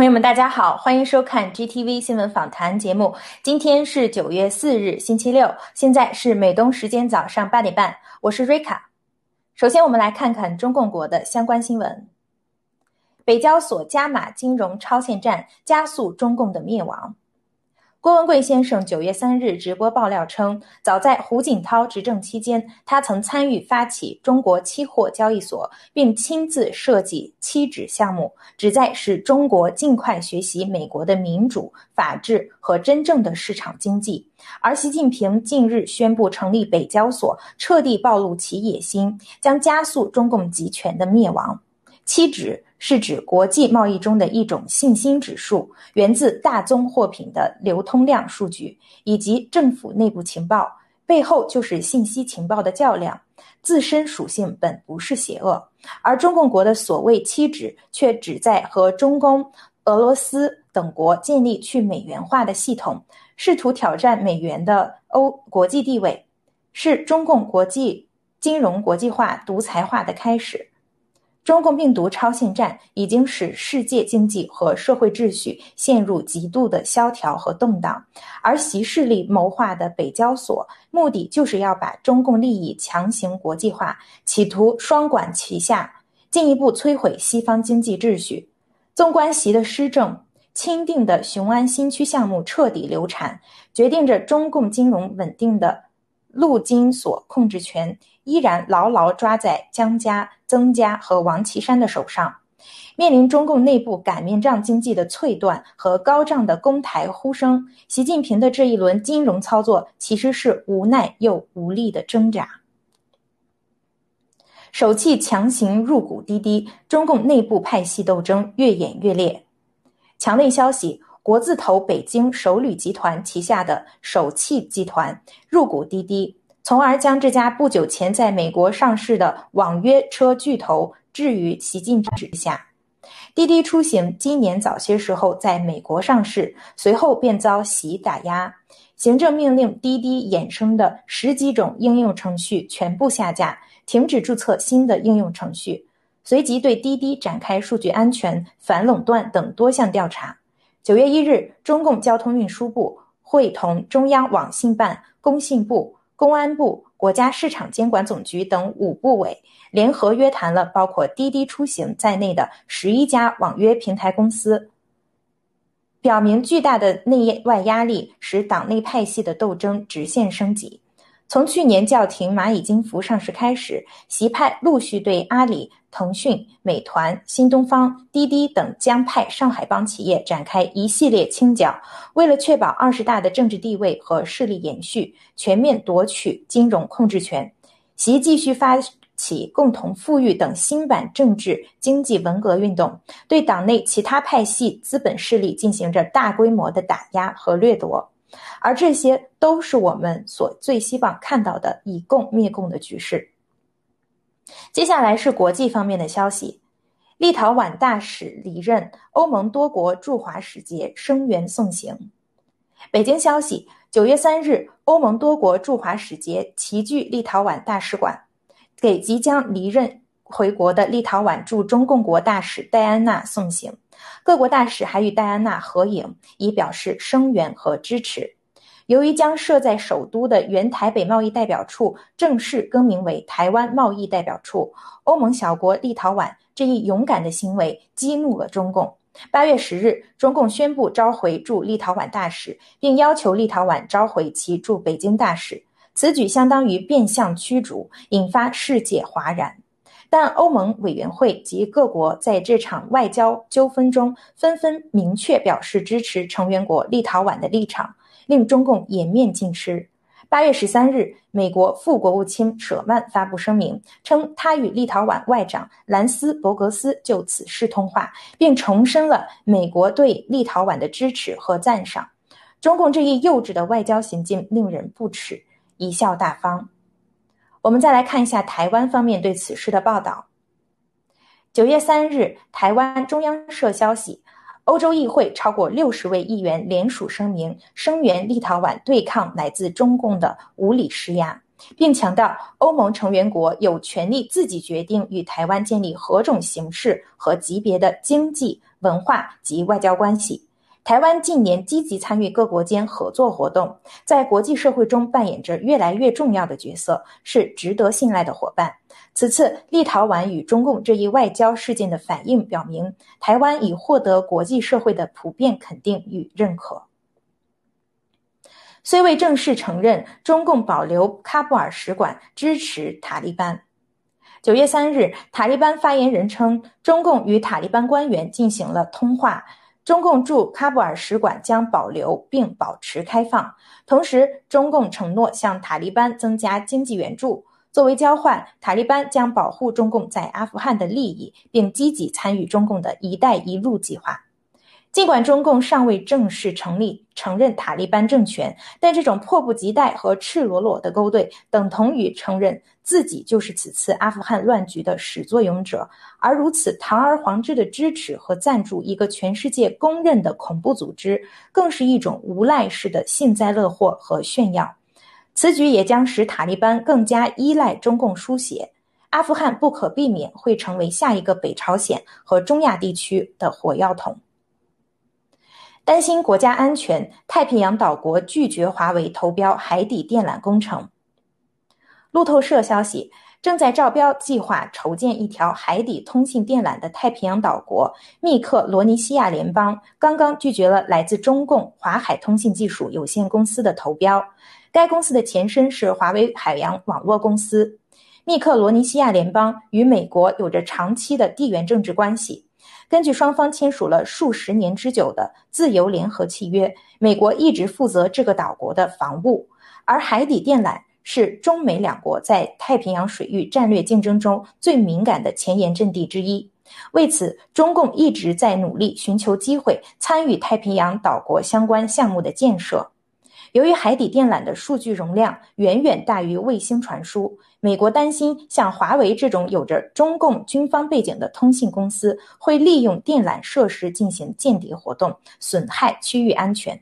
朋友们，大家好，欢迎收看 GTV 新闻访谈节目。今天是九月四日，星期六，现在是美东时间早上八点半，我是瑞卡。首先，我们来看看中共国的相关新闻。北交所加码金融超限战，加速中共的灭亡。郭文贵先生九月三日直播爆料称，早在胡锦涛执政期间，他曾参与发起中国期货交易所，并亲自设计期指项目，旨在使中国尽快学习美国的民主、法治和真正的市场经济。而习近平近日宣布成立北交所，彻底暴露其野心，将加速中共集权的灭亡。期指是指国际贸易中的一种信心指数，源自大宗货品的流通量数据以及政府内部情报，背后就是信息情报的较量。自身属性本不是邪恶，而中共国的所谓期指却旨在和中共、俄罗斯等国建立去美元化的系统，试图挑战美元的欧国际地位，是中共国际金融国际化独裁化的开始。中共病毒超限战已经使世界经济和社会秩序陷入极度的萧条和动荡，而习势力谋划的北交所，目的就是要把中共利益强行国际化，企图双管齐下，进一步摧毁西方经济秩序。纵观习的施政，钦定的雄安新区项目彻底流产，决定着中共金融稳定的陆金所控制权。依然牢牢抓在江家、曾家和王岐山的手上。面临中共内部擀面杖经济的脆断和高涨的公台呼声，习近平的这一轮金融操作其实是无奈又无力的挣扎。首汽强行入股滴滴，中共内部派系斗争越演越烈。墙内消息：国字头北京首旅集团旗下的首汽集团入股滴滴。从而将这家不久前在美国上市的网约车巨头置于习近平之下。滴滴出行今年早些时候在美国上市，随后便遭习打压，行政命令滴滴衍生的十几种应用程序全部下架，停止注册新的应用程序，随即对滴滴展开数据安全、反垄断等多项调查。九月一日，中共交通运输部会同中央网信办、工信部。公安部、国家市场监管总局等五部委联合约谈了包括滴滴出行在内的十一家网约平台公司，表明巨大的内外压力使党内派系的斗争直线升级。从去年叫停蚂蚁金服上市开始，习派陆续对阿里。腾讯、美团、新东方、滴滴等江派上海帮企业展开一系列清剿，为了确保二十大的政治地位和势力延续，全面夺取金融控制权，习继续发起共同富裕等新版政治经济文革运动，对党内其他派系资本势力进行着大规模的打压和掠夺，而这些都是我们所最希望看到的以共灭共的局势。接下来是国际方面的消息，立陶宛大使离任，欧盟多国驻华使节声援送行。北京消息，九月三日，欧盟多国驻华使节齐聚立陶宛大使馆，给即将离任回国的立陶宛驻中共国大使戴安娜送行。各国大使还与戴安娜合影，以表示声援和支持。由于将设在首都的原台北贸易代表处正式更名为台湾贸易代表处，欧盟小国立陶宛这一勇敢的行为激怒了中共。八月十日，中共宣布召回驻立陶宛大使，并要求立陶宛召回其驻北京大使。此举相当于变相驱逐，引发世界哗然。但欧盟委员会及各国在这场外交纠纷中纷纷明确表示支持成员国立陶宛的立场。令中共颜面尽失。八月十三日，美国副国务卿舍曼发布声明，称他与立陶宛外长兰斯伯格斯就此事通话，并重申了美国对立陶宛的支持和赞赏。中共这一幼稚的外交行径令人不齿，贻笑大方。我们再来看一下台湾方面对此事的报道。九月三日，台湾中央社消息。欧洲议会超过六十位议员联署声明，声援立陶宛对抗来自中共的无理施压。并强调欧盟成员国有权利自己决定与台湾建立何种形式和级别的经济、文化及外交关系。台湾近年积极参与各国间合作活动，在国际社会中扮演着越来越重要的角色，是值得信赖的伙伴。此次立陶宛与中共这一外交事件的反应表明，台湾已获得国际社会的普遍肯定与认可。虽未正式承认，中共保留喀布尔使馆，支持塔利班。九月三日，塔利班发言人称，中共与塔利班官员进行了通话，中共驻喀布尔使馆将保留并保持开放。同时，中共承诺向塔利班增加经济援助，作为交换，塔利班将保护中共在阿富汗的利益，并积极参与中共的一带一路计划。尽管中共尚未正式成立承认塔利班政权，但这种迫不及待和赤裸裸的勾兑，等同于承认自己就是此次阿富汗乱局的始作俑者。而如此堂而皇之的支持和赞助一个全世界公认的恐怖组织，更是一种无赖式的幸灾乐祸和炫耀。此举也将使塔利班更加依赖中共输血，阿富汗不可避免会成为下一个北朝鲜和中亚地区的火药桶。担心国家安全，太平洋岛国拒绝华为投标海底电缆工程。路透社消息，正在招标计划筹建一条海底通信电缆的太平洋岛国密克罗尼西亚联邦，刚刚拒绝了来自中共华海通信技术有限公司的投标。该公司的前身是华为海洋网络公司。密克罗尼西亚联邦与美国有着长期的地缘政治关系。根据双方签署了数十年之久的自由联合契约，美国一直负责这个岛国的防务，而海底电缆是中美两国在太平洋水域战略竞争中最敏感的前沿阵地之一。为此，中共一直在努力寻求机会参与太平洋岛国相关项目的建设。由于海底电缆的数据容量远远大于卫星传输，美国担心像华为这种有着中共军方背景的通信公司会利用电缆设施进行间谍活动，损害区域安全。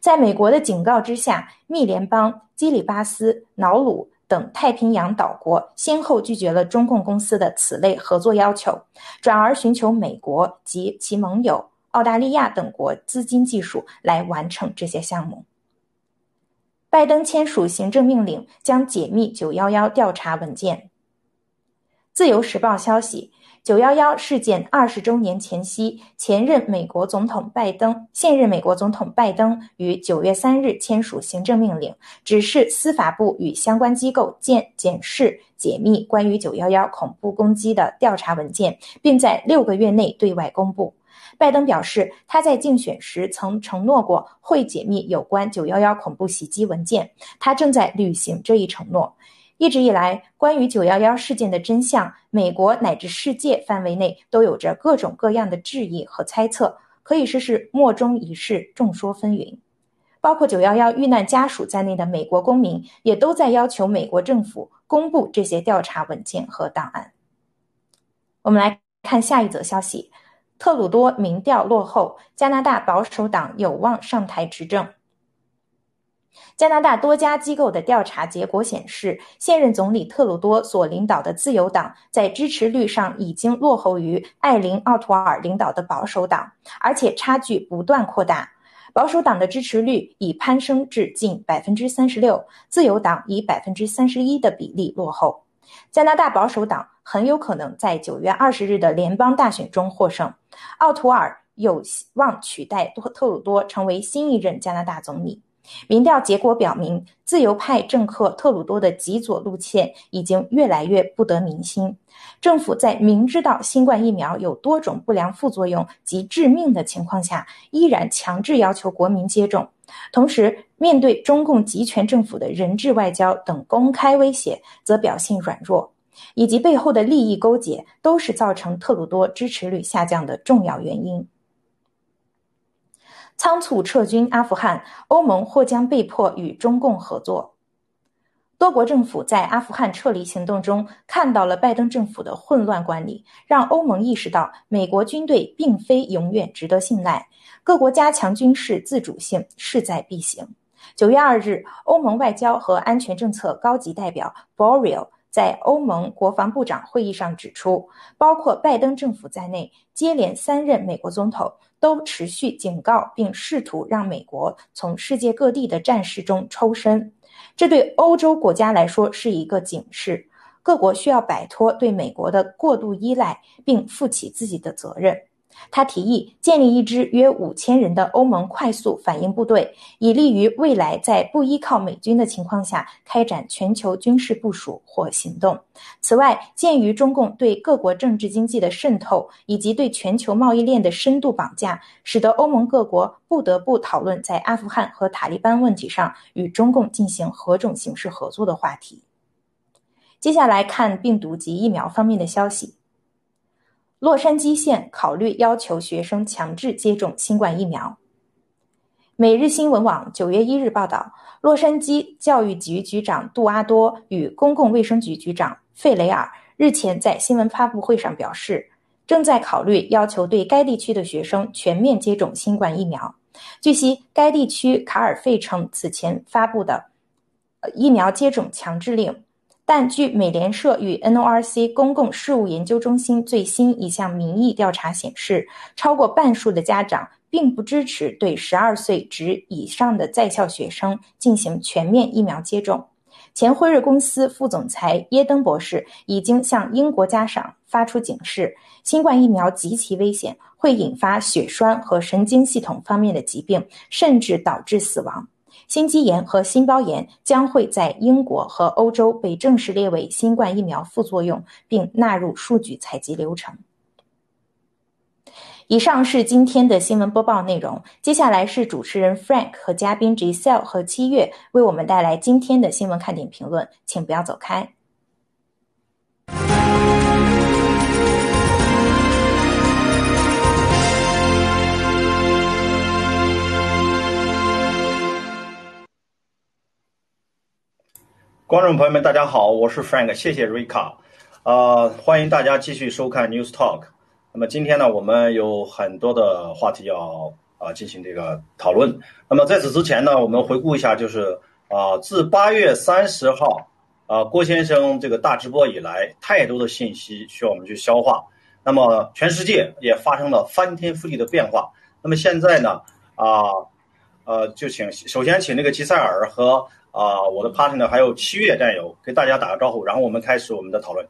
在美国的警告之下，密联邦、基里巴斯、瑙鲁等太平洋岛国先后拒绝了中共公司的此类合作要求，转而寻求美国及其盟友澳大利亚等国资金技术来完成这些项目。拜登签署行政命令，将解密九幺幺调查文件。自由时报消息：九幺幺事件二十周年前夕，前任美国总统拜登、现任美国总统拜登于九月三日签署行政命令，指示司法部与相关机构检检视、解密关于九幺幺恐怖攻击的调查文件，并在六个月内对外公布。拜登表示，他在竞选时曾承诺过会解密有关九幺幺恐怖袭击文件，他正在履行这一承诺。一直以来，关于九幺幺事件的真相，美国乃至世界范围内都有着各种各样的质疑和猜测，可以说是莫衷一是，众说纷纭。包括九幺幺遇难家属在内的美国公民，也都在要求美国政府公布这些调查文件和档案。我们来看下一则消息。特鲁多民调落后，加拿大保守党有望上台执政。加拿大多家机构的调查结果显示，现任总理特鲁多所领导的自由党在支持率上已经落后于艾琳·奥图尔领导的保守党，而且差距不断扩大。保守党的支持率已攀升至近百分之三十六，自由党以百分之三十一的比例落后。加拿大保守党很有可能在九月二十日的联邦大选中获胜。奥图尔有望取代特特鲁多成为新一任加拿大总理。民调结果表明，自由派政客特鲁多的极左路线已经越来越不得民心。政府在明知道新冠疫苗有多种不良副作用及致命的情况下，依然强制要求国民接种。同时，面对中共集权政府的人质外交等公开威胁，则表现软弱。以及背后的利益勾结，都是造成特鲁多支持率下降的重要原因。仓促撤军阿富汗，欧盟或将被迫与中共合作。多国政府在阿富汗撤离行动中看到了拜登政府的混乱管理，让欧盟意识到美国军队并非永远值得信赖。各国加强军事自主性势在必行。九月二日，欧盟外交和安全政策高级代表 Borrell 在欧盟国防部长会议上指出，包括拜登政府在内，接连三任美国总统都持续警告并试图让美国从世界各地的战事中抽身。这对欧洲国家来说是一个警示，各国需要摆脱对美国的过度依赖，并负起自己的责任。他提议建立一支约五千人的欧盟快速反应部队，以利于未来在不依靠美军的情况下开展全球军事部署或行动。此外，鉴于中共对各国政治经济的渗透以及对全球贸易链的深度绑架，使得欧盟各国不得不讨论在阿富汗和塔利班问题上与中共进行何种形式合作的话题。接下来看病毒及疫苗方面的消息。洛杉矶县考虑要求学生强制接种新冠疫苗。每日新闻网九月一日报道，洛杉矶教育局局长杜阿多与公共卫生局局长费雷尔日前在新闻发布会上表示，正在考虑要求对该地区的学生全面接种新冠疫苗。据悉，该地区卡尔费城此前发布的疫苗接种强制令。但据美联社与 NORC 公共事务研究中心最新一项民意调查显示，超过半数的家长并不支持对十二岁及以上的在校学生进行全面疫苗接种。前辉瑞公司副总裁耶登博士已经向英国家长发出警示：新冠疫苗极其危险，会引发血栓和神经系统方面的疾病，甚至导致死亡。心肌炎和心包炎将会在英国和欧洲被正式列为新冠疫苗副作用，并纳入数据采集流程。以上是今天的新闻播报内容，接下来是主持人 Frank 和嘉宾 Giselle 和七月为我们带来今天的新闻看点评论，请不要走开。观众朋友们，大家好，我是 Frank，谢谢 Rika，啊，欢迎大家继续收看 News Talk。那么今天呢，我们有很多的话题要啊进行这个讨论。那么在此之前呢，我们回顾一下，就是啊，自八月三十号啊郭先生这个大直播以来，太多的信息需要我们去消化。那么全世界也发生了翻天覆地的变化。那么现在呢，啊呃，就请首先请那个吉塞尔和。啊，我的 partner 还有七月战友，给大家打个招呼，然后我们开始我们的讨论。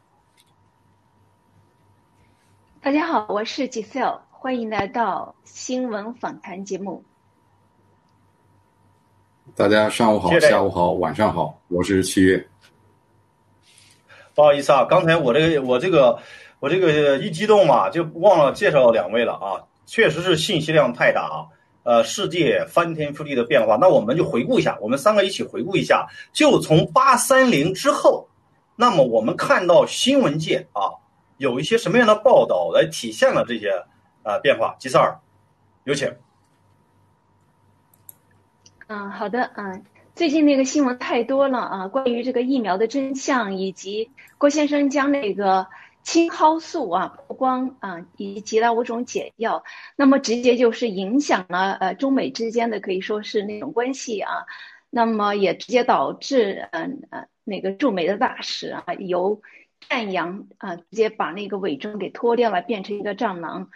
大家好，我是 Giselle，欢迎来到新闻访谈节目。大家上午好，下午好，晚上好，我是七月。不好意思啊，刚才我这个我这个我这个一激动嘛，就忘了介绍两位了啊，确实是信息量太大啊。呃，世界翻天覆地的变化，那我们就回顾一下，我们三个一起回顾一下，就从八三零之后，那么我们看到新闻界啊，有一些什么样的报道来体现了这些呃变化？吉塞尔，有请。嗯，好的，嗯，最近那个新闻太多了啊，关于这个疫苗的真相，以及郭先生将那个。青蒿素啊曝光啊，以及了五种解药，那么直接就是影响了呃中美之间的可以说是那种关系啊，那么也直接导致嗯呃那个驻美的大使啊由战羊啊直接把那个伪装给脱掉了，变成一个战狼，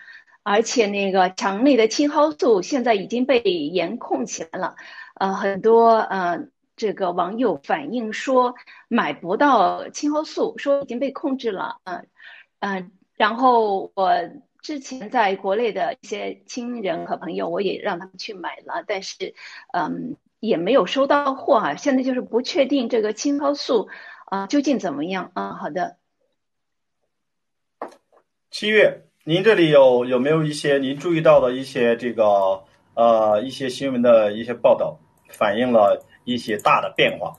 而且那个强力的青蒿素现在已经被严控起来了，呃很多呃。这个网友反映说买不到青蒿素，说已经被控制了。嗯嗯，然后我之前在国内的一些亲人和朋友，我也让他们去买了，但是嗯也没有收到货啊。现在就是不确定这个青蒿素啊究竟怎么样啊？好的，七月，您这里有有没有一些您注意到的一些这个呃一些新闻的一些报道，反映了？一些大的变化。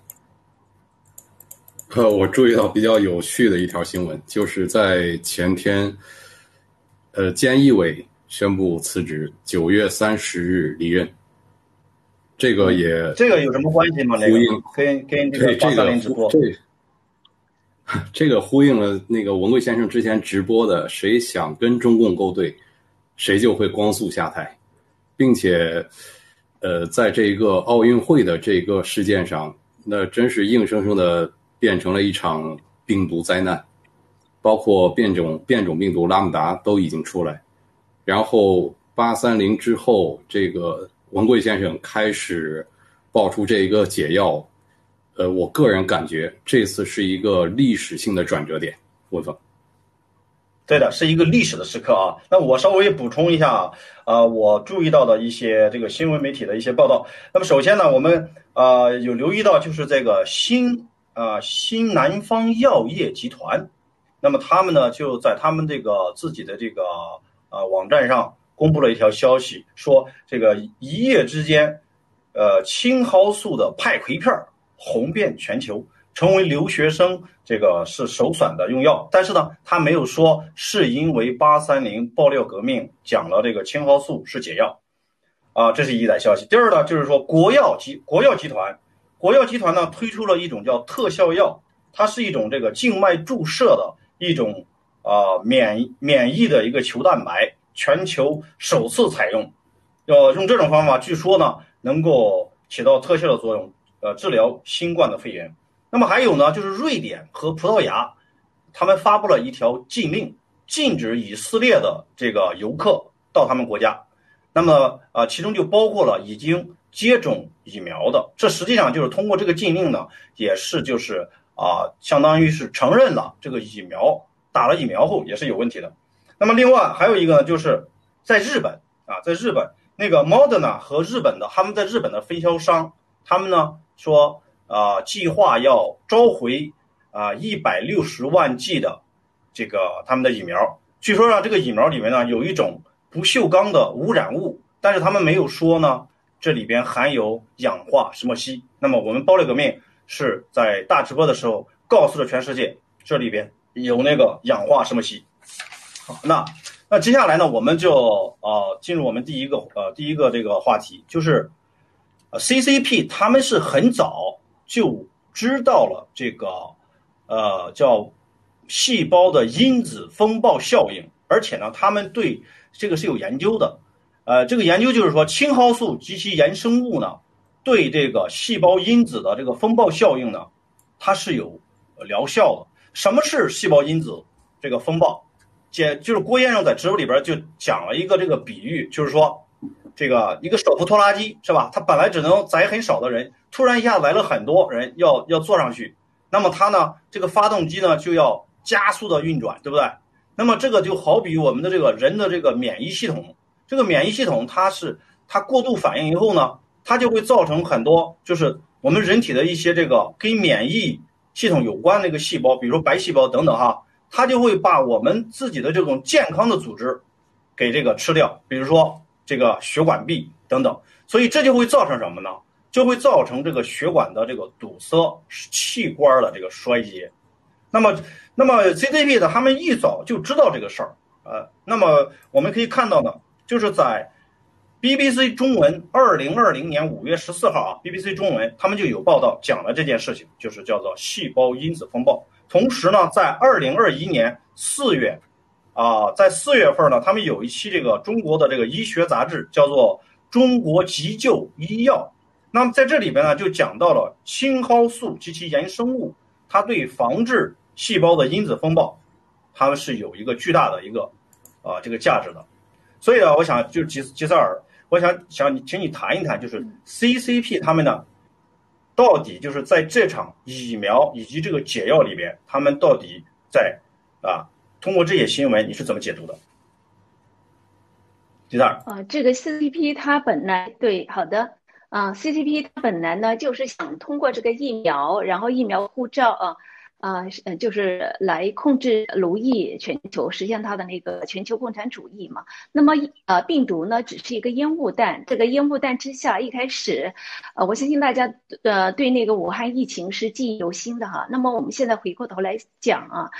呃，我注意到比较有趣的一条新闻，就是在前天，呃，菅义伟宣布辞职，九月三十日离任。这个也这个有什么关系吗？呼应跟跟这个八三零直播，这个呼应了那个文贵先生之前直播的：谁想跟中共勾兑，谁就会光速下台，并且。呃，在这个奥运会的这个事件上，那真是硬生生的变成了一场病毒灾难，包括变种变种病毒拉姆达都已经出来，然后八三零之后，这个文贵先生开始爆出这一个解药，呃，我个人感觉这次是一个历史性的转折点，文峰。对的，是一个历史的时刻啊。那我稍微补充一下啊，呃，我注意到的一些这个新闻媒体的一些报道。那么首先呢，我们呃有留意到就是这个新啊新南方药业集团，那么他们呢就在他们这个自己的这个呃网站上公布了一条消息，说这个一夜之间，呃青蒿素的派葵片红遍全球。成为留学生这个是首选的用药，但是呢，他没有说是因为八三零爆料革命讲了这个青蒿素是解药，啊，这是一则消息。第二呢，就是说国药集国药集团，国药集团呢推出了一种叫特效药，它是一种这个静脉注射的一种啊免免疫的一个球蛋白，全球首次采用，要用这种方法，据说呢能够起到特效的作用，呃，治疗新冠的肺炎。那么还有呢，就是瑞典和葡萄牙，他们发布了一条禁令，禁止以色列的这个游客到他们国家。那么啊，其中就包括了已经接种疫苗的。这实际上就是通过这个禁令呢，也是就是啊，相当于是承认了这个疫苗打了疫苗后也是有问题的。那么另外还有一个呢，就是在日本啊，在日本那个 Moderna 和日本的他们在日本的分销商，他们呢说。啊，计划要召回啊一百六十万剂的这个他们的疫苗。据说呢，这个疫苗里面呢有一种不锈钢的污染物，但是他们没有说呢这里边含有氧化石墨烯。那么我们包了个命是在大直播的时候告诉了全世界，这里边有那个氧化石墨烯。好，那那接下来呢，我们就呃进入我们第一个呃第一个这个话题，就是 CCP 他们是很早。就知道了这个，呃，叫细胞的因子风暴效应，而且呢，他们对这个是有研究的，呃，这个研究就是说，青蒿素及其衍生物呢，对这个细胞因子的这个风暴效应呢，它是有疗效的。什么是细胞因子这个风暴？简就是郭先生在直播里边就讲了一个这个比喻，就是说。这个一个手扶拖拉机是吧？它本来只能载很少的人，突然一下来了很多人要要坐上去，那么它呢，这个发动机呢就要加速的运转，对不对？那么这个就好比我们的这个人的这个免疫系统，这个免疫系统它是它过度反应以后呢，它就会造成很多就是我们人体的一些这个跟免疫系统有关的一个细胞，比如说白细胞等等哈，它就会把我们自己的这种健康的组织给这个吃掉，比如说。这个血管壁等等，所以这就会造成什么呢？就会造成这个血管的这个堵塞，器官的这个衰竭。那么，那么 CCP 的他们一早就知道这个事儿，呃，那么我们可以看到呢，就是在 BBC 中文二零二零年五月十四号啊，BBC 中文他们就有报道讲了这件事情，就是叫做细胞因子风暴。同时呢，在二零二一年四月。啊，在四月份呢，他们有一期这个中国的这个医学杂志，叫做《中国急救医药》。那么在这里边呢，就讲到了青蒿素及其衍生物，它对防治细胞的因子风暴，它们是有一个巨大的一个啊这个价值的。所以呢，我想就吉吉塞尔，我想想你，请你谈一谈，就是 CCP 他们呢，到底就是在这场疫苗以及这个解药里边，他们到底在啊？通过这些新闻，你是怎么解读的？第二啊，这个 CCP 它本来对好的啊，CCP 它本来呢就是想通过这个疫苗，然后疫苗护照啊。啊，呃，就是来控制奴役全球，实现它的那个全球共产主义嘛。那么，呃，病毒呢，只是一个烟雾弹。这个烟雾弹之下，一开始，呃，我相信大家呃对那个武汉疫情是记忆犹新的哈。那么，我们现在回过头来讲啊，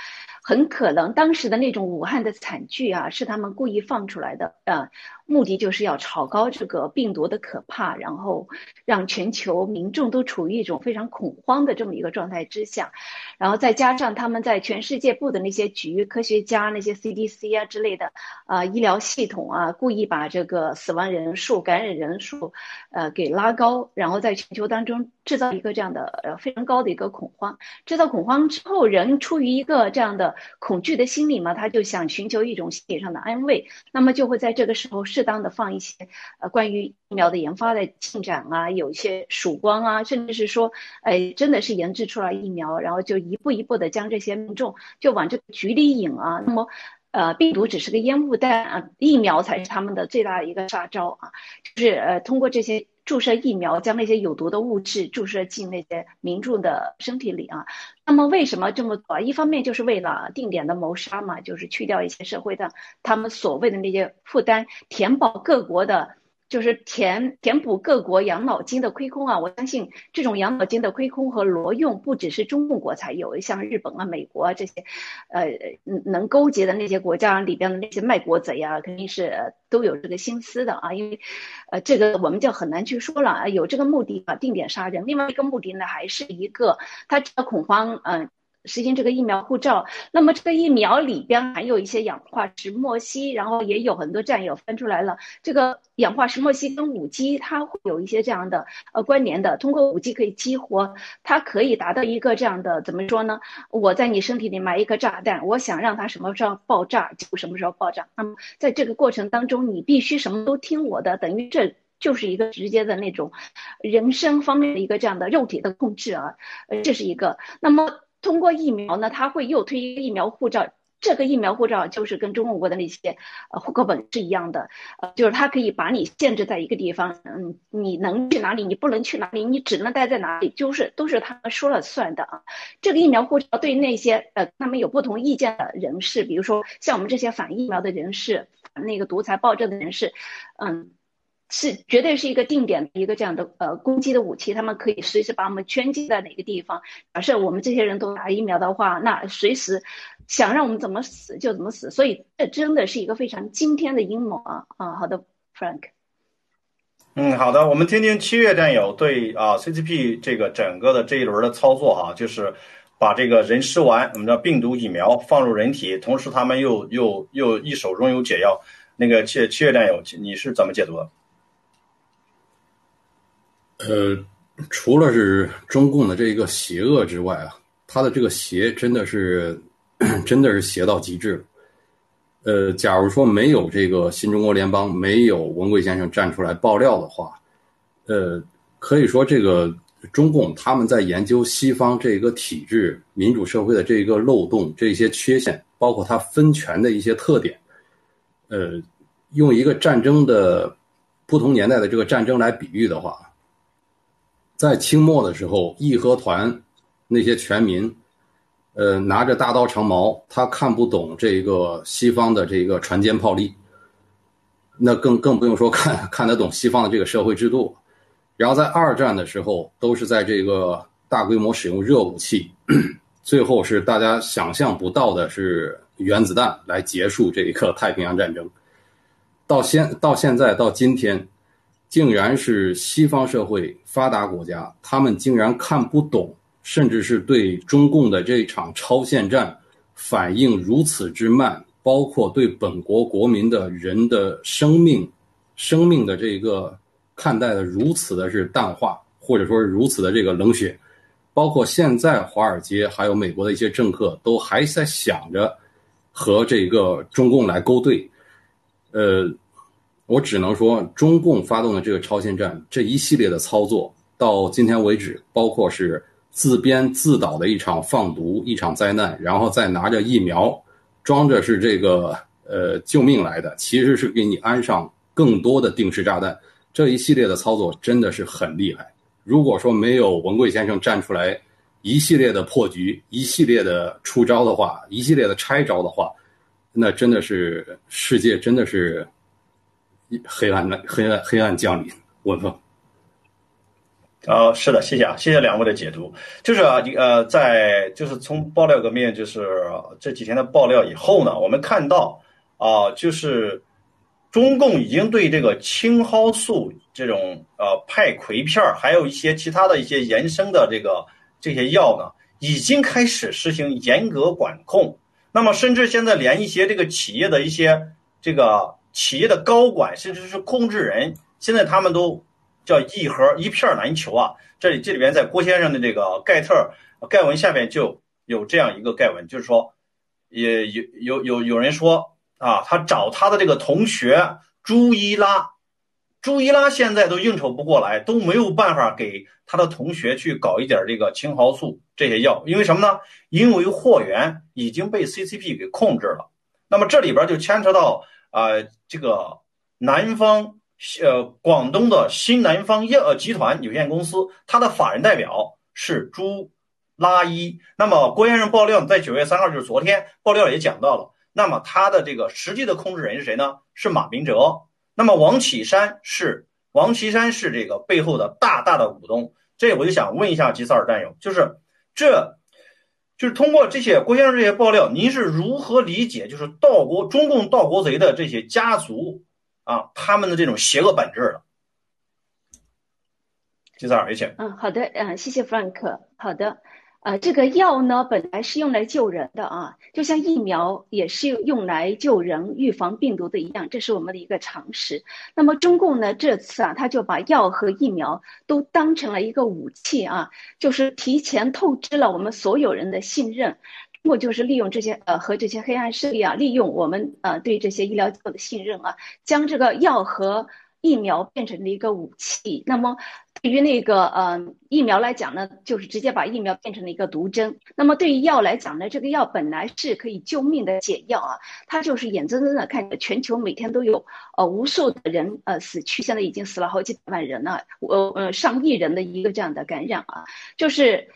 很可能当时的那种武汉的惨剧啊，是他们故意放出来的，呃，目的就是要炒高这个病毒的可怕，然后让全球民众都处于一种非常恐慌的这么一个状态之下，然后再加上他们在全世界布的那些局，科学家那些 CDC 啊之类的啊医疗系统啊，故意把这个死亡人数、感染人数，呃给拉高，然后在全球当中制造一个这样的呃非常高的一个恐慌，制造恐慌之后，人出于一个这样的恐惧的心理嘛，他就想寻求一种心理上的安慰，那么就会在这个时候适当的放一些呃关于疫苗的研发的进展啊，有一些曙光啊，甚至是说，哎，真的是研制出来疫苗，然后就一步一步的将这些民众就往这个局里引啊，那么。呃，病毒只是个烟雾弹啊，疫苗才是他们的最大的一个杀招啊！就是呃，通过这些注射疫苗，将那些有毒的物质注射进那些民众的身体里啊。那么为什么这么做？一方面就是为了定点的谋杀嘛，就是去掉一些社会的他们所谓的那些负担，填饱各国的。就是填填补各国养老金的亏空啊！我相信这种养老金的亏空和挪用不只是中共国才有，像日本啊、美国啊这些，呃，能勾结的那些国家里边的那些卖国贼啊，肯定是都有这个心思的啊！因为，呃，这个我们就很难去说了啊，有这个目的啊，定点杀人。另外一个目的呢，还是一个他这恐慌，嗯。实行这个疫苗护照，那么这个疫苗里边含有一些氧化石墨烯，然后也有很多战友翻出来了，这个氧化石墨烯跟五 G 它会有一些这样的呃关联的，通过五 G 可以激活，它可以达到一个这样的怎么说呢？我在你身体里埋一个炸弹，我想让它什么时候爆炸就什么时候爆炸。那么在这个过程当中，你必须什么都听我的，等于这就是一个直接的那种人生方面的一个这样的肉体的控制啊，这是一个。那么通过疫苗呢，他会又推一个疫苗护照，这个疫苗护照就是跟中国的那些呃户口本是一样的，呃，就是它可以把你限制在一个地方，嗯，你能去哪里，你不能去哪里，你只能待在哪里，就是都是他们说了算的啊。这个疫苗护照对那些呃他们有不同意见的人士，比如说像我们这些反疫苗的人士，那个独裁暴政的人士，嗯。是绝对是一个定点的一个这样的呃攻击的武器，他们可以随时把我们圈禁在哪个地方。假设我们这些人都打疫苗的话，那随时想让我们怎么死就怎么死。所以这真的是一个非常惊天的阴谋啊！啊，好的，Frank。嗯，好的，我们听听七月战友对啊 CCP 这个整个的这一轮的操作哈，就是把这个人吃完，我们的病毒疫苗放入人体，同时他们又又又一手中有解药。那个七七月战友，你是怎么解读的？呃，除了是中共的这一个邪恶之外啊，他的这个邪真的是，真的是邪到极致了。呃，假如说没有这个新中国联邦，没有文贵先生站出来爆料的话，呃，可以说这个中共他们在研究西方这个体制、民主社会的这个漏洞、这些缺陷，包括它分权的一些特点，呃，用一个战争的不同年代的这个战争来比喻的话。在清末的时候，义和团那些全民，呃，拿着大刀长矛，他看不懂这个西方的这个船坚炮利，那更更不用说看 看得懂西方的这个社会制度。然后在二战的时候，都是在这个大规模使用热武器，最后是大家想象不到的是原子弹来结束这一个太平洋战争。到现到现在到今天。竟然是西方社会发达国家，他们竟然看不懂，甚至是对中共的这场超限战反应如此之慢，包括对本国国民的人的生命、生命的这个看待的如此的是淡化，或者说是如此的这个冷血，包括现在华尔街还有美国的一些政客都还在想着和这个中共来勾兑，呃。我只能说，中共发动的这个超限战这一系列的操作，到今天为止，包括是自编自导的一场放毒、一场灾难，然后再拿着疫苗，装着是这个呃救命来的，其实是给你安上更多的定时炸弹。这一系列的操作真的是很厉害。如果说没有文贵先生站出来，一系列的破局、一系列的出招的话，一系列的拆招的话，那真的是世界真的是。黑暗的黑暗黑暗降临，我操！啊，是的，谢谢啊，谢谢两位的解读。就是啊，呃，在就是从爆料革命，就是这几天的爆料以后呢，我们看到啊，就是中共已经对这个青蒿素这种呃派葵片儿，还有一些其他的一些衍生的这个这些药呢，已经开始实行严格管控。那么，甚至现在连一些这个企业的一些这个企业的高管，甚至是控制人，现在他们都。叫一盒一片难求啊！这里这里边在郭先生的这个盖特盖文下面就有这样一个盖文，就是说，也有有有有人说啊，他找他的这个同学朱伊拉，朱伊拉现在都应酬不过来，都没有办法给他的同学去搞一点这个青蒿素这些药，因为什么呢？因为货源已经被 CCP 给控制了。那么这里边就牵扯到啊，这个南方。呃，广东的新南方药集团有限公司，它的法人代表是朱拉伊。那么郭先生爆料，在九月三号，就是昨天爆料也讲到了。那么他的这个实际的控制人是谁呢？是马明哲。那么王岐山是王岐山是这个背后的大大的股东。这我就想问一下吉萨尔战友，就是这，就是通过这些郭先生这些爆料，您是如何理解就是盗国中共盗国贼的这些家族？啊，他们的这种邪恶本质的，吉萨尔，有请。嗯，好的，嗯，谢谢 Frank。好的，啊，这个药呢，本来是用来救人的啊，就像疫苗也是用来救人、预防病毒的一样，这是我们的一个常识。那么中共呢，这次啊，他就把药和疫苗都当成了一个武器啊，就是提前透支了我们所有人的信任。通过就是利用这些呃和这些黑暗势力啊，利用我们呃对这些医疗机构的信任啊，将这个药和疫苗变成了一个武器。那么对于那个呃疫苗来讲呢，就是直接把疫苗变成了一个毒针。那么对于药来讲呢，这个药本来是可以救命的解药啊，它就是眼睁睁的看着全球每天都有呃无数的人呃死去，现在已经死了好几百万人了，呃呃上亿人的一个这样的感染啊，就是。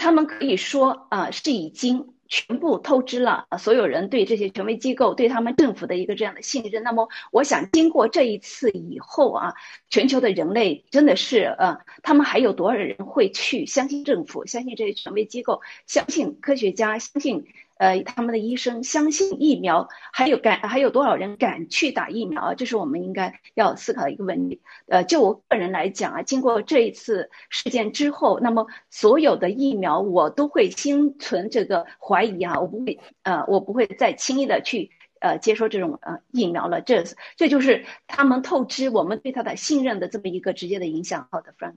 他们可以说啊，是已经全部透支了所有人对这些权威机构、对他们政府的一个这样的信任。那么，我想经过这一次以后啊，全球的人类真的是呃，他们还有多少人会去相信政府、相信这些权威机构、相信科学家、相信？呃，他们的医生相信疫苗，还有敢还有多少人敢去打疫苗啊？这是我们应该要思考的一个问题。呃，就我个人来讲啊，经过这一次事件之后，那么所有的疫苗我都会心存这个怀疑啊，我不会呃，我不会再轻易的去呃接受这种呃疫苗了。这这就是他们透支我们对他的信任的这么一个直接的影响。好的，Frank。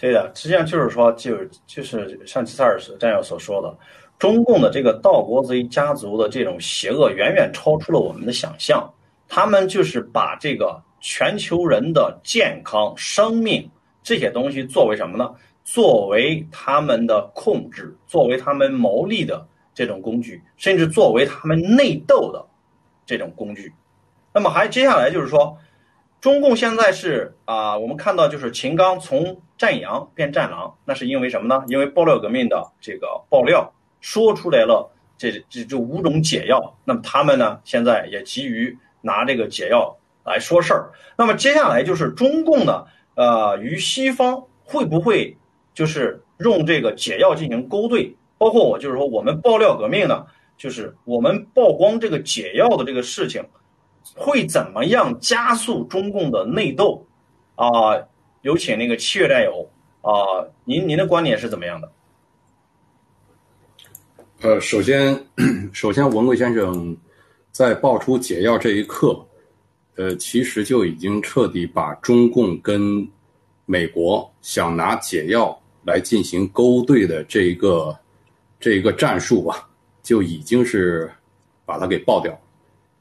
对的，实际上就是说，就就是像吉萨尔战友所说的。中共的这个盗国贼家族的这种邪恶远远超出了我们的想象，他们就是把这个全球人的健康、生命这些东西作为什么呢？作为他们的控制，作为他们牟利的这种工具，甚至作为他们内斗的这种工具。那么还接下来就是说，中共现在是啊，我们看到就是秦刚从战羊变战狼，那是因为什么呢？因为爆料革命的这个爆料。说出来了，这这这五种解药，那么他们呢，现在也急于拿这个解药来说事儿。那么接下来就是中共呢，呃，与西方会不会就是用这个解药进行勾兑？包括我就是说，我们爆料革命呢，就是我们曝光这个解药的这个事情，会怎么样加速中共的内斗？啊，有请那个七月战友啊，您您的观点是怎么样的？呃，首先，首先，文贵先生在爆出解药这一刻，呃，其实就已经彻底把中共跟美国想拿解药来进行勾兑的这一个这一个战术啊，就已经是把它给爆掉，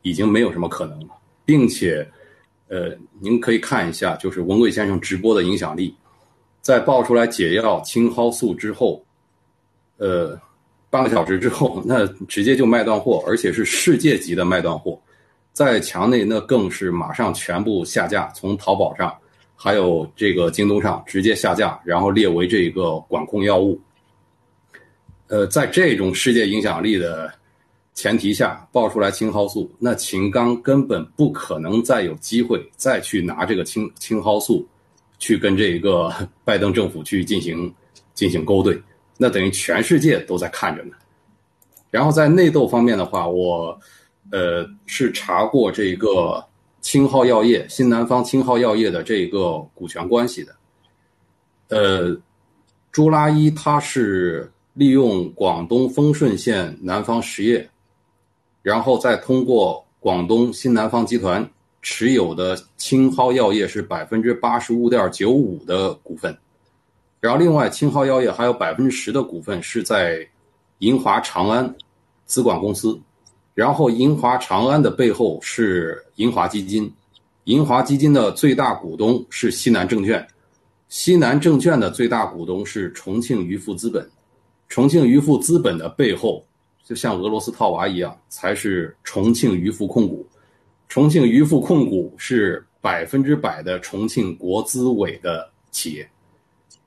已经没有什么可能了，并且，呃，您可以看一下，就是文贵先生直播的影响力，在爆出来解药青蒿素之后，呃。半个小时之后，那直接就卖断货，而且是世界级的卖断货，在墙内那更是马上全部下架，从淘宝上，还有这个京东上直接下架，然后列为这个管控药物。呃，在这种世界影响力的前提下，爆出来青蒿素，那秦刚根本不可能再有机会再去拿这个青青蒿素去跟这一个拜登政府去进行进行勾兑，那等于全世界都在看着呢。然后在内斗方面的话，我呃是查过这个青蒿药业新南方青蒿药业的这个股权关系的。呃，朱拉伊他是利用广东丰顺县南方实业，然后再通过广东新南方集团持有的青蒿药业是百分之八十五点九五的股份，然后另外青蒿药业还有百分之十的股份是在。银华长安资管公司，然后银华长安的背后是银华基金，银华基金的最大股东是西南证券，西南证券的最大股东是重庆渔富资本，重庆渔富资本的背后就像俄罗斯套娃一样，才是重庆渔富控股，重庆渔富控股是百分之百的重庆国资委的企业，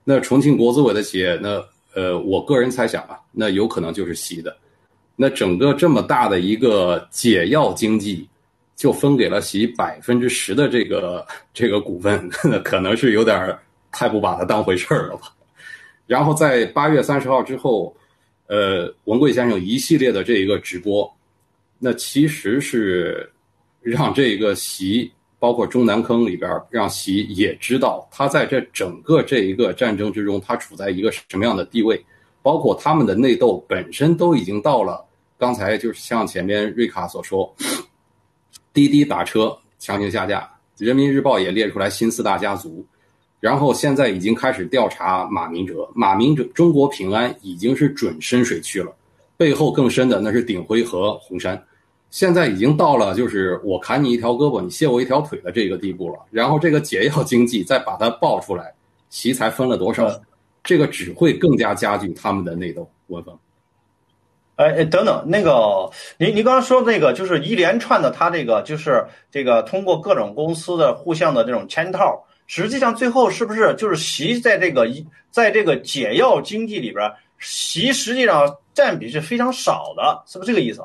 那重庆国资委的企业那。呃，我个人猜想啊，那有可能就是习的。那整个这么大的一个解药经济，就分给了习百分之十的这个这个股份，那可能是有点太不把它当回事儿了吧。然后在八月三十号之后，呃，文贵先生一系列的这一个直播，那其实是让这个习。包括中南坑里边，让习也知道他在这整个这一个战争之中，他处在一个什么样的地位。包括他们的内斗本身都已经到了刚才就是像前面瑞卡所说，滴滴打车强行下架，人民日报也列出来新四大家族，然后现在已经开始调查马明哲，马明哲中国平安已经是准深水区了，背后更深的那是鼎晖和红杉。现在已经到了，就是我砍你一条胳膊，你卸我一条腿的这个地步了。然后这个解药经济再把它爆出来，席才分了多少？这个只会更加加剧他们的内斗。文峰，哎哎，等等，那个，您您刚刚说那个，就是一连串的，他这个就是这个通过各种公司的互相的这种圈套，实际上最后是不是就是习在这个一在这个解药经济里边，习实际上占比是非常少的，是不是这个意思？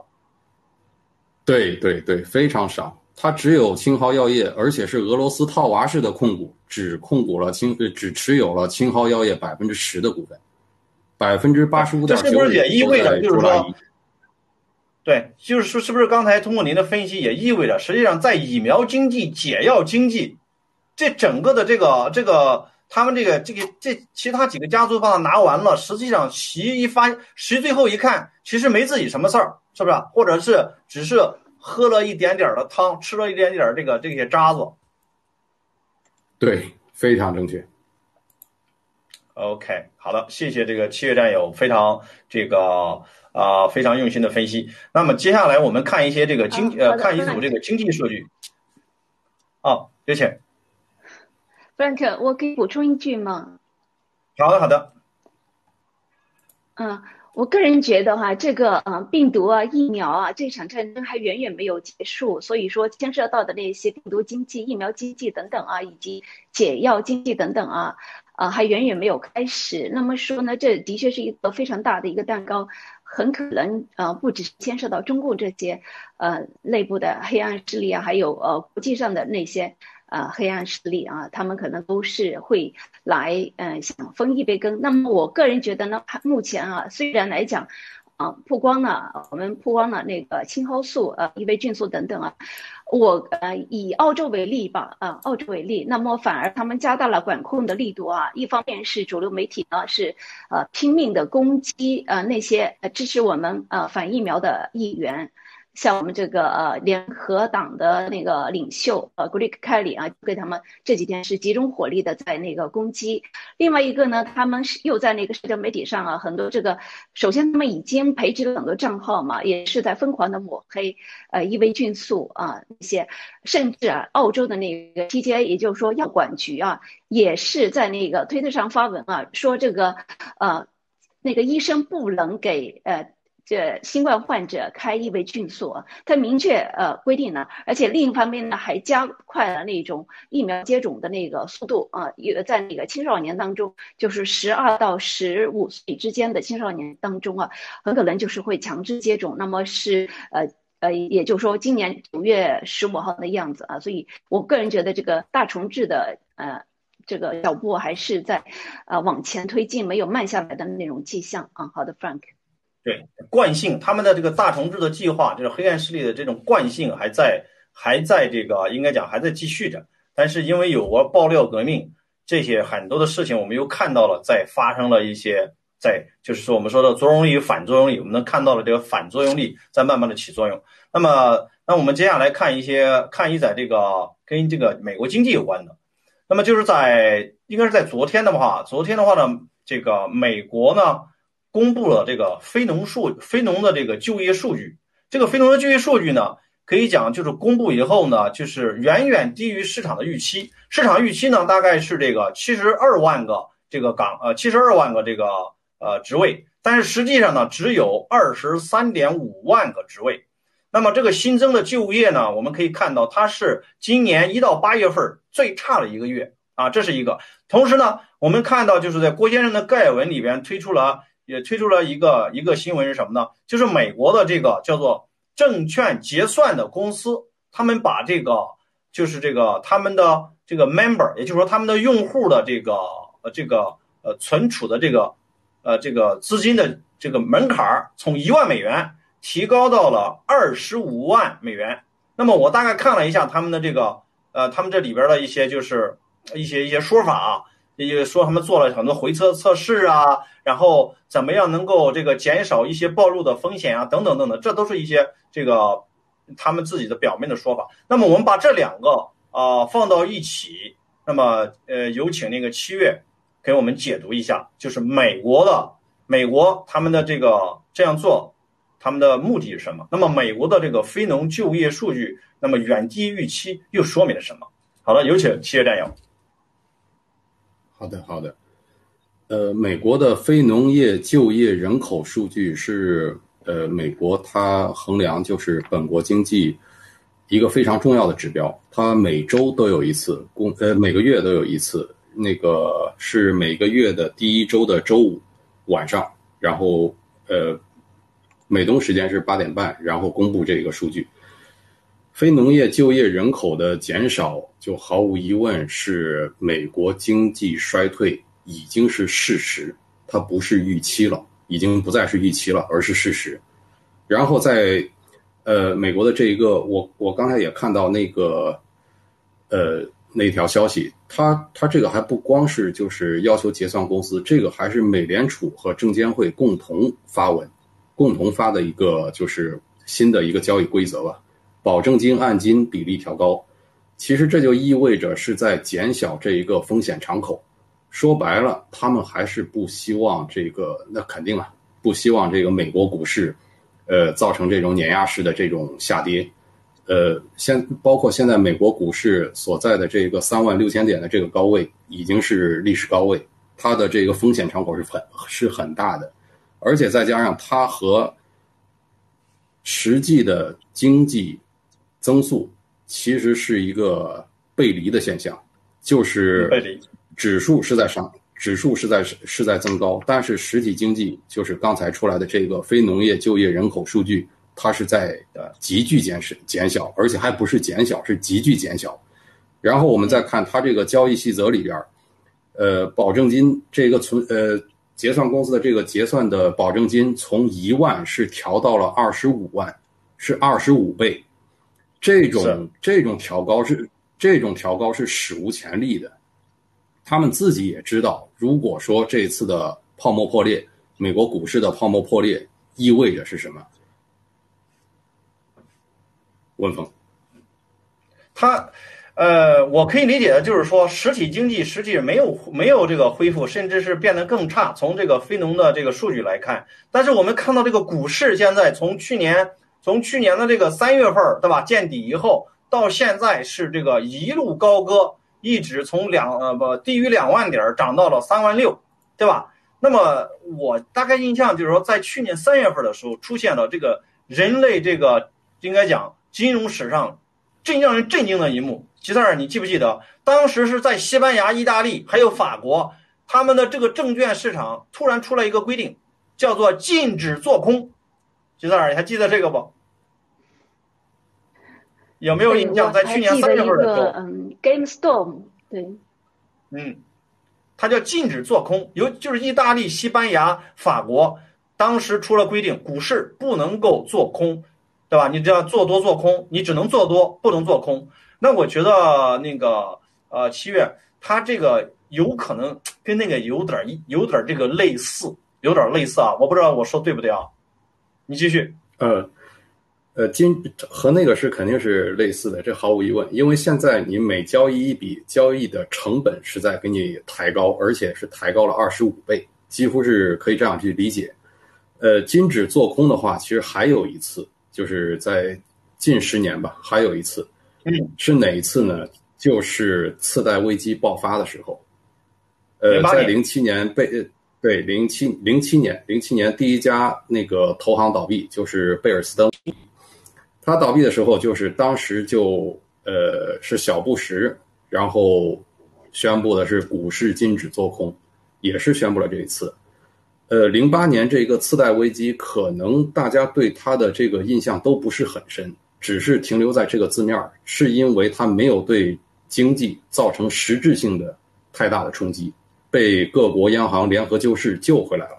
对对对，非常少，它只有青蒿药业，而且是俄罗斯套娃式的控股，只控股了青，只持有了青蒿药业百分之十的股份，百分之八十五点九。这是不是也意味着，就是说，对，就是说，是不是刚才通过您的分析，也意味着，实际上在疫苗经济、解药经济，这整个的这个这个，他们这个这个这其他几个家族把它拿完了，实际上习一发，习最后一看，其实没自己什么事儿。是不是？或者是只是喝了一点点的汤，吃了一点点这个这些渣子？对，非常正确。OK，好的，谢谢这个七月战友非常这个啊非常用心的分析。那么接下来我们看一些这个经呃看一组这个经济数据。哦，有请。Frank，我可以补充一句吗？好的，好的。嗯。我个人觉得哈，这个呃病毒啊、疫苗啊，这场战争还远远没有结束，所以说牵涉到的那些病毒经济、疫苗经济等等啊，以及解药经济等等啊，啊还远远没有开始。那么说呢，这的确是一个非常大的一个蛋糕，很可能呃不只是牵涉到中共这些呃内部的黑暗势力啊，还有呃国际上的那些。啊，黑暗势力啊，他们可能都是会来，嗯，想分一杯羹。那么，我个人觉得呢，目前啊，虽然来讲，啊，曝光了，我们曝光了那个青蒿素、呃，伊维菌素等等啊，我呃，以澳洲为例吧，啊，澳洲为例，那么反而他们加大了管控的力度啊。一方面是主流媒体呢是呃拼命的攻击呃那些支持我们呃反疫苗的议员。像我们这个呃联合党的那个领袖呃 Greg Kelly 啊，给他们这几天是集中火力的在那个攻击。另外一个呢，他们是又在那个社交媒体上啊，很多这个首先他们已经培植了很多账号嘛，也是在疯狂的抹黑呃伊维菌素啊一些，甚至啊澳洲的那个 TGA，也就是说药管局啊，也是在那个推特上发文啊，说这个呃那个医生不能给呃。这新冠患者开异维菌素，它明确呃规定了，而且另一方面呢，还加快了那种疫苗接种的那个速度啊，有在那个青少年当中，就是十二到十五岁之间的青少年当中啊，很可能就是会强制接种。那么是呃呃，也就是说今年九月十五号的样子啊，所以我个人觉得这个大重置的呃。这个脚步还是在呃往前推进，没有慢下来的那种迹象啊。好的，Frank。对，惯性，他们的这个大重置的计划，就是黑暗势力的这种惯性还在，还在这个应该讲还在继续着。但是因为有过爆料革命这些很多的事情，我们又看到了在发生了一些。在就是说，我们说的作用力与反作用力，我们能看到了这个反作用力在慢慢的起作用。那么，那我们接下来看一些看一在这个跟这个美国经济有关的。那么就是在应该是在昨天的话，昨天的话呢，这个美国呢公布了这个非农数非农的这个就业数据。这个非农的就业数据呢，可以讲就是公布以后呢，就是远远低于市场的预期。市场预期呢大概是这个七十二万个这个岗呃七十二万个这个。呃，职位，但是实际上呢，只有二十三点五万个职位。那么这个新增的就业呢，我们可以看到，它是今年一到八月份最差的一个月啊，这是一个。同时呢，我们看到就是在郭先生的概文里边推出了，也推出了一个一个新闻是什么呢？就是美国的这个叫做证券结算的公司，他们把这个就是这个他们的这个 member，也就是说他们的用户的这个呃这个呃存储的这个。呃，这个资金的这个门槛儿从一万美元提高到了二十五万美元。那么我大概看了一下他们的这个，呃，他们这里边的一些就是一些一些说法啊，也就说他们做了很多回测测试啊，然后怎么样能够这个减少一些暴露的风险啊，等等等等，这都是一些这个他们自己的表面的说法。那么我们把这两个啊放到一起，那么呃，有请那个七月。给我们解读一下，就是美国的美国他们的这个这样做，他们的目的是什么？那么美国的这个非农就业数据，那么远低于预期，又说明了什么？好的，有请七月战友。好的，好的。呃，美国的非农业就业人口数据是呃，美国它衡量就是本国经济一个非常重要的指标，它每周都有一次公，呃，每个月都有一次。那个是每个月的第一周的周五晚上，然后呃，美东时间是八点半，然后公布这个数据。非农业就业人口的减少，就毫无疑问是美国经济衰退已经是事实，它不是预期了，已经不再是预期了，而是事实。然后在呃美国的这一个，我我刚才也看到那个呃。那条消息，他他这个还不光是就是要求结算公司，这个还是美联储和证监会共同发文，共同发的一个就是新的一个交易规则吧，保证金按金比例调高，其实这就意味着是在减小这一个风险敞口，说白了，他们还是不希望这个，那肯定啊，不希望这个美国股市，呃，造成这种碾压式的这种下跌。呃，现包括现在美国股市所在的这个三万六千点的这个高位，已经是历史高位，它的这个风险敞口是很是很大的，而且再加上它和实际的经济增速其实是一个背离的现象，就是指数是在上，指数是在是在增高，但是实体经济就是刚才出来的这个非农业就业人口数据。它是在呃急剧减少减小，而且还不是减小，是急剧减小。然后我们再看它这个交易细则里边，呃，保证金这个存呃结算公司的这个结算的保证金从一万是调到了二十五万，是二十五倍。这种这种调高是这种调高是史无前例的。他们自己也知道，如果说这次的泡沫破裂，美国股市的泡沫破裂意味着是什么？文峰，他，呃，我可以理解的就是说，实体经济实际没有没有这个恢复，甚至是变得更差。从这个非农的这个数据来看，但是我们看到这个股市现在从去年从去年的这个三月份对吧见底以后，到现在是这个一路高歌，一直从两呃不低于两万点涨到了三万六，对吧？那么我大概印象就是说，在去年三月份的时候出现了这个人类这个应该讲。金融史上最让人震惊的一幕，吉特尔，你记不记得？当时是在西班牙、意大利还有法国，他们的这个证券市场突然出来一个规定，叫做禁止做空。吉特尔，你还记得这个不？有没有印象？在去年三月份的时候，嗯，Game Storm，对，嗯，它叫禁止做空，有就是意大利、西班牙、法国当时出了规定，股市不能够做空，对吧？你只要做多做空，你只能做多，不能做空。那我觉得那个呃七月，它这个有可能跟那个有点有点这个类似，有点类似啊，我不知道我说对不对啊？你继续。呃。呃，今和那个是肯定是类似的，这毫无疑问。因为现在你每交易一笔交易的成本是在给你抬高，而且是抬高了二十五倍，几乎是可以这样去理解。呃，金指做空的话，其实还有一次，就是在近十年吧，还有一次，嗯，是哪一次呢？就是次贷危机爆发的时候，呃，在零七年被对零七零七年零七年第一家那个投行倒闭，就是贝尔斯登。他倒闭的时候，就是当时就呃是小布什，然后宣布的是股市禁止做空，也是宣布了这一次。呃，零八年这个次贷危机，可能大家对他的这个印象都不是很深，只是停留在这个字面是因为他没有对经济造成实质性的太大的冲击，被各国央行联合救市救回来了。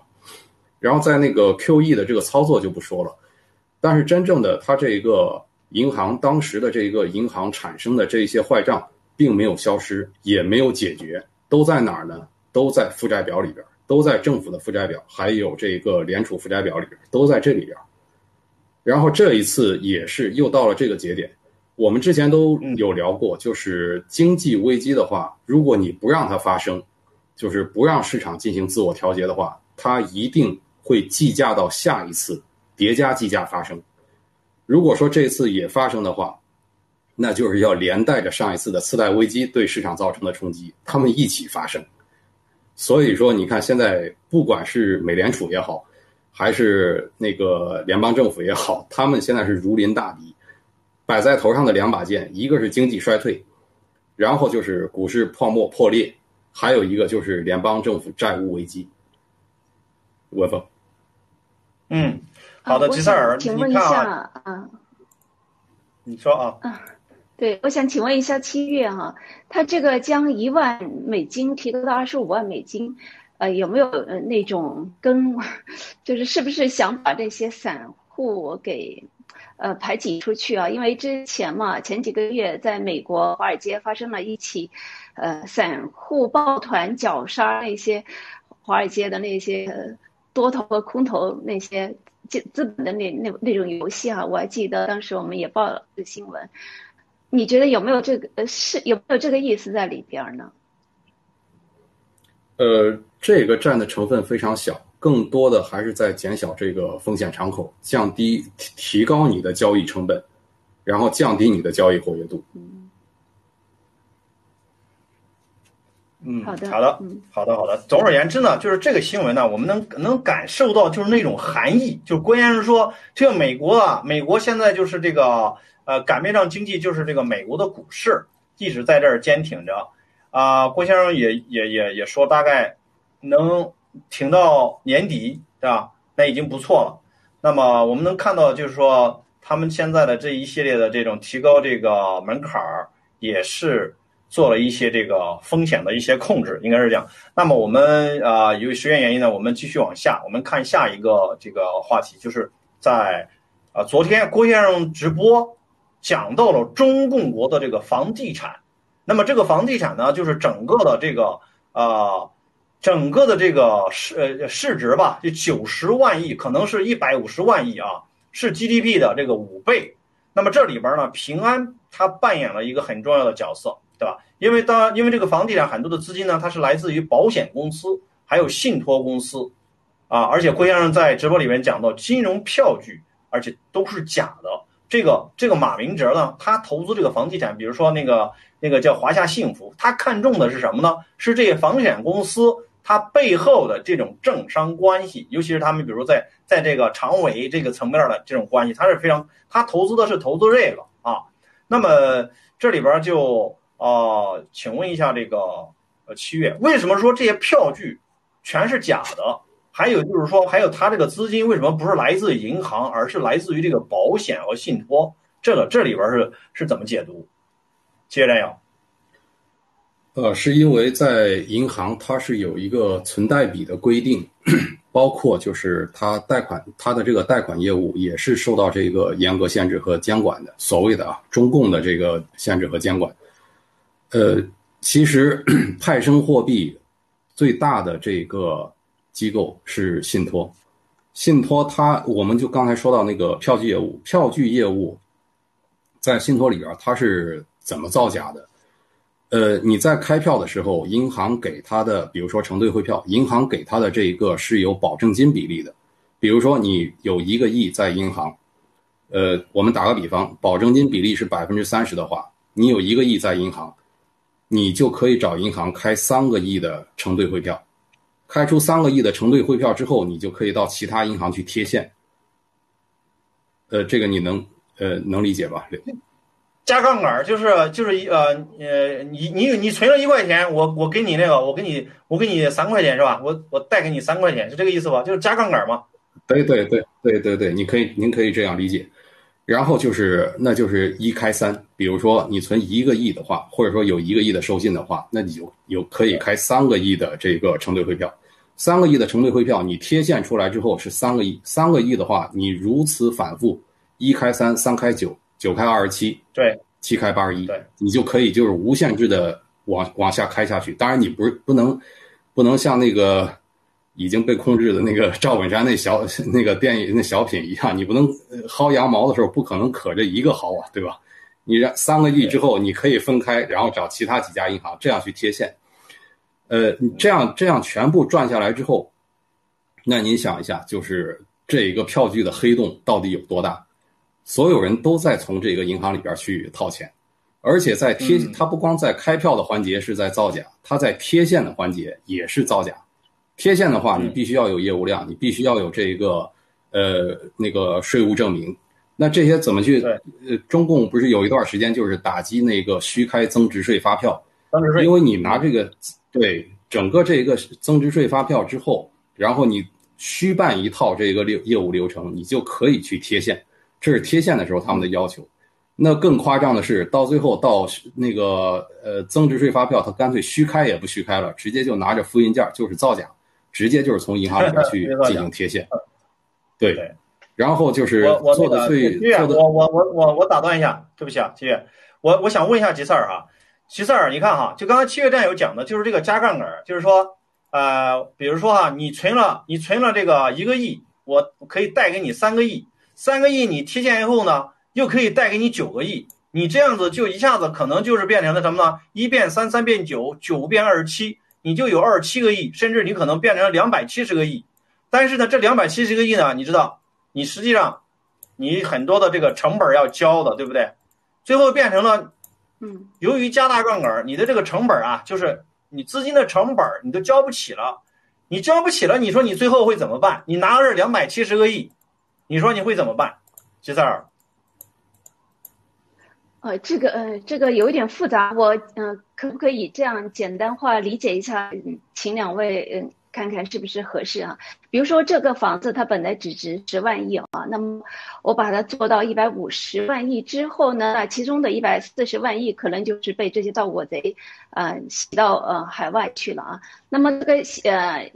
然后在那个 QE 的这个操作就不说了。但是真正的，它这一个银行当时的这一个银行产生的这一些坏账，并没有消失，也没有解决，都在哪儿呢？都在负债表里边，都在政府的负债表，还有这个联储负债表里边，都在这里边。然后这一次也是又到了这个节点，我们之前都有聊过，就是经济危机的话，如果你不让它发生，就是不让市场进行自我调节的话，它一定会计价到下一次。叠加计价发生，如果说这次也发生的话，那就是要连带着上一次的次贷危机对市场造成的冲击，他们一起发生。所以说，你看现在不管是美联储也好，还是那个联邦政府也好，他们现在是如临大敌，摆在头上的两把剑，一个是经济衰退，然后就是股市泡沫破裂，还有一个就是联邦政府债务危机。文峰，嗯。好的，吉塞尔，请问一下啊，你说啊，啊，对，我想请问一下七月哈，他这个将一万美金提高到二十五万美金，呃，有没有呃那种跟，就是是不是想把这些散户给呃排挤出去啊？因为之前嘛，前几个月在美国华尔街发生了一起，呃，散户抱团绞杀那些华尔街的那些多头和空头那些。资资本的那那那种游戏啊，我还记得当时我们也报了新闻。你觉得有没有这个呃是有没有这个意思在里边呢？呃，这个占的成分非常小，更多的还是在减小这个风险敞口，降低提提高你的交易成本，然后降低你的交易活跃度。嗯，好的，好的，好的，好的。总而言之呢，就是这个新闻呢，我们能能感受到就是那种含义，就关键是说，这个美国啊，美国现在就是这个呃，擀面杖经济就是这个美国的股市一直在这儿坚挺着啊。郭先生也也也也说，大概能挺到年底，对吧？那已经不错了。那么我们能看到，就是说他们现在的这一系列的这种提高这个门槛儿，也是。做了一些这个风险的一些控制，应该是这样。那么我们啊，由于时间原因呢，我们继续往下，我们看下一个这个话题，就是在啊昨天郭先生直播讲到了中共国的这个房地产。那么这个房地产呢，就是整个的这个啊，整个的这个市呃市值吧，就九十万亿，可能是一百五十万亿啊，是 GDP 的这个五倍。那么这里边呢，平安它扮演了一个很重要的角色。对吧？因为当因为这个房地产很多的资金呢，它是来自于保险公司，还有信托公司，啊，而且郭先生在直播里面讲到金融票据，而且都是假的。这个这个马明哲呢，他投资这个房地产，比如说那个那个叫华夏幸福，他看中的是什么呢？是这些房险公司它背后的这种政商关系，尤其是他们比如在在这个常委这个层面的这种关系，他是非常他投资的是投资这个啊。那么这里边就。啊，请问一下这个呃七月，为什么说这些票据全是假的？还有就是说，还有他这个资金为什么不是来自银行，而是来自于这个保险和信托？这个这里边是是怎么解读？接着要，呃，是因为在银行它是有一个存贷比的规定，包括就是它贷款它的这个贷款业务也是受到这个严格限制和监管的，所谓的啊中共的这个限制和监管。呃，其实 派生货币最大的这个机构是信托，信托它我们就刚才说到那个票据业务，票据业务在信托里边它是怎么造假的？呃，你在开票的时候，银行给他的，比如说承兑汇票，银行给他的这一个是有保证金比例的。比如说你有一个亿在银行，呃，我们打个比方，保证金比例是百分之三十的话，你有一个亿在银行，你就可以找银行开三个亿的承兑汇票。开出三个亿的承兑汇票之后，你就可以到其他银行去贴现。呃，这个你能呃能理解吧？加杠杆就是就是一呃呃，你你你存了一块钱，我我给你那个，我给你我给你三块钱是吧？我我贷给你三块钱，是这个意思吧？就是加杠杆嘛。对对对对对对，你可以您可以这样理解。然后就是那就是一开三，比如说你存一个亿的话，或者说有一个亿的授信的话，那你就有可以开三个亿的这个承兑汇票。三个亿的承兑汇票，你贴现出来之后是三个亿，三个亿的话，你如此反复，一开三，三开九。九开二十七，对，七开八十一，对，你就可以就是无限制的往往下开下去。当然，你不是不能不能像那个已经被控制的那个赵本山那小 那个电影那小品一样，你不能薅羊毛的时候不可能可着一个薅啊，对吧？你让三个亿之后，你可以分开，然后找其他几家银行这样去贴现。呃，你这样这样全部赚下来之后，那您想一下，就是这一个票据的黑洞到底有多大？所有人都在从这个银行里边去套钱，而且在贴，他不光在开票的环节是在造假，他在贴现的环节也是造假。贴现的话，你必须要有业务量，你必须要有这个呃那个税务证明。那这些怎么去？呃，中共不是有一段时间就是打击那个虚开增值税发票，增值税，因为你拿这个对整个这个增值税发票之后，然后你虚办一套这个流业务流程，你就可以去贴现。这是贴现的时候他们的要求，那更夸张的是，到最后到那个呃增值税发票，他干脆虚开也不虚开了，直接就拿着复印件就是造假，直接就是从银行里边去 进行贴现。对，然后就是做的最做的。我我我我我打断一下，对不起啊，七月，我我想问一下吉赛尔哈，吉赛尔，你看哈，就刚刚七月战友讲的，就是这个加杠杆，就是说呃，比如说哈，你存了你存了这个一个亿，我可以贷给你三个亿。三个亿你贴现以后呢，又可以贷给你九个亿，你这样子就一下子可能就是变成了什么呢？一变三，三变九，九变二十七，你就有二十七个亿，甚至你可能变成两百七十个亿。但是呢，这两百七十个亿呢，你知道，你实际上你很多的这个成本要交的，对不对？最后变成了，嗯，由于加大杠杆，你的这个成本啊，就是你资金的成本你都交不起了，你交不起了，你说你最后会怎么办？你拿着两百七十个亿。你说你会怎么办，吉塞尔？呃，这个呃，这个有一点复杂，我嗯，可不可以这样简单化理解一下？请两位嗯看看是不是合适啊？比如说这个房子它本来只值十万亿啊，那么我把它做到一百五十万亿之后呢，那其中的一百四十万亿可能就是被这些盗国贼啊洗到呃海外去了啊。那么这个呃。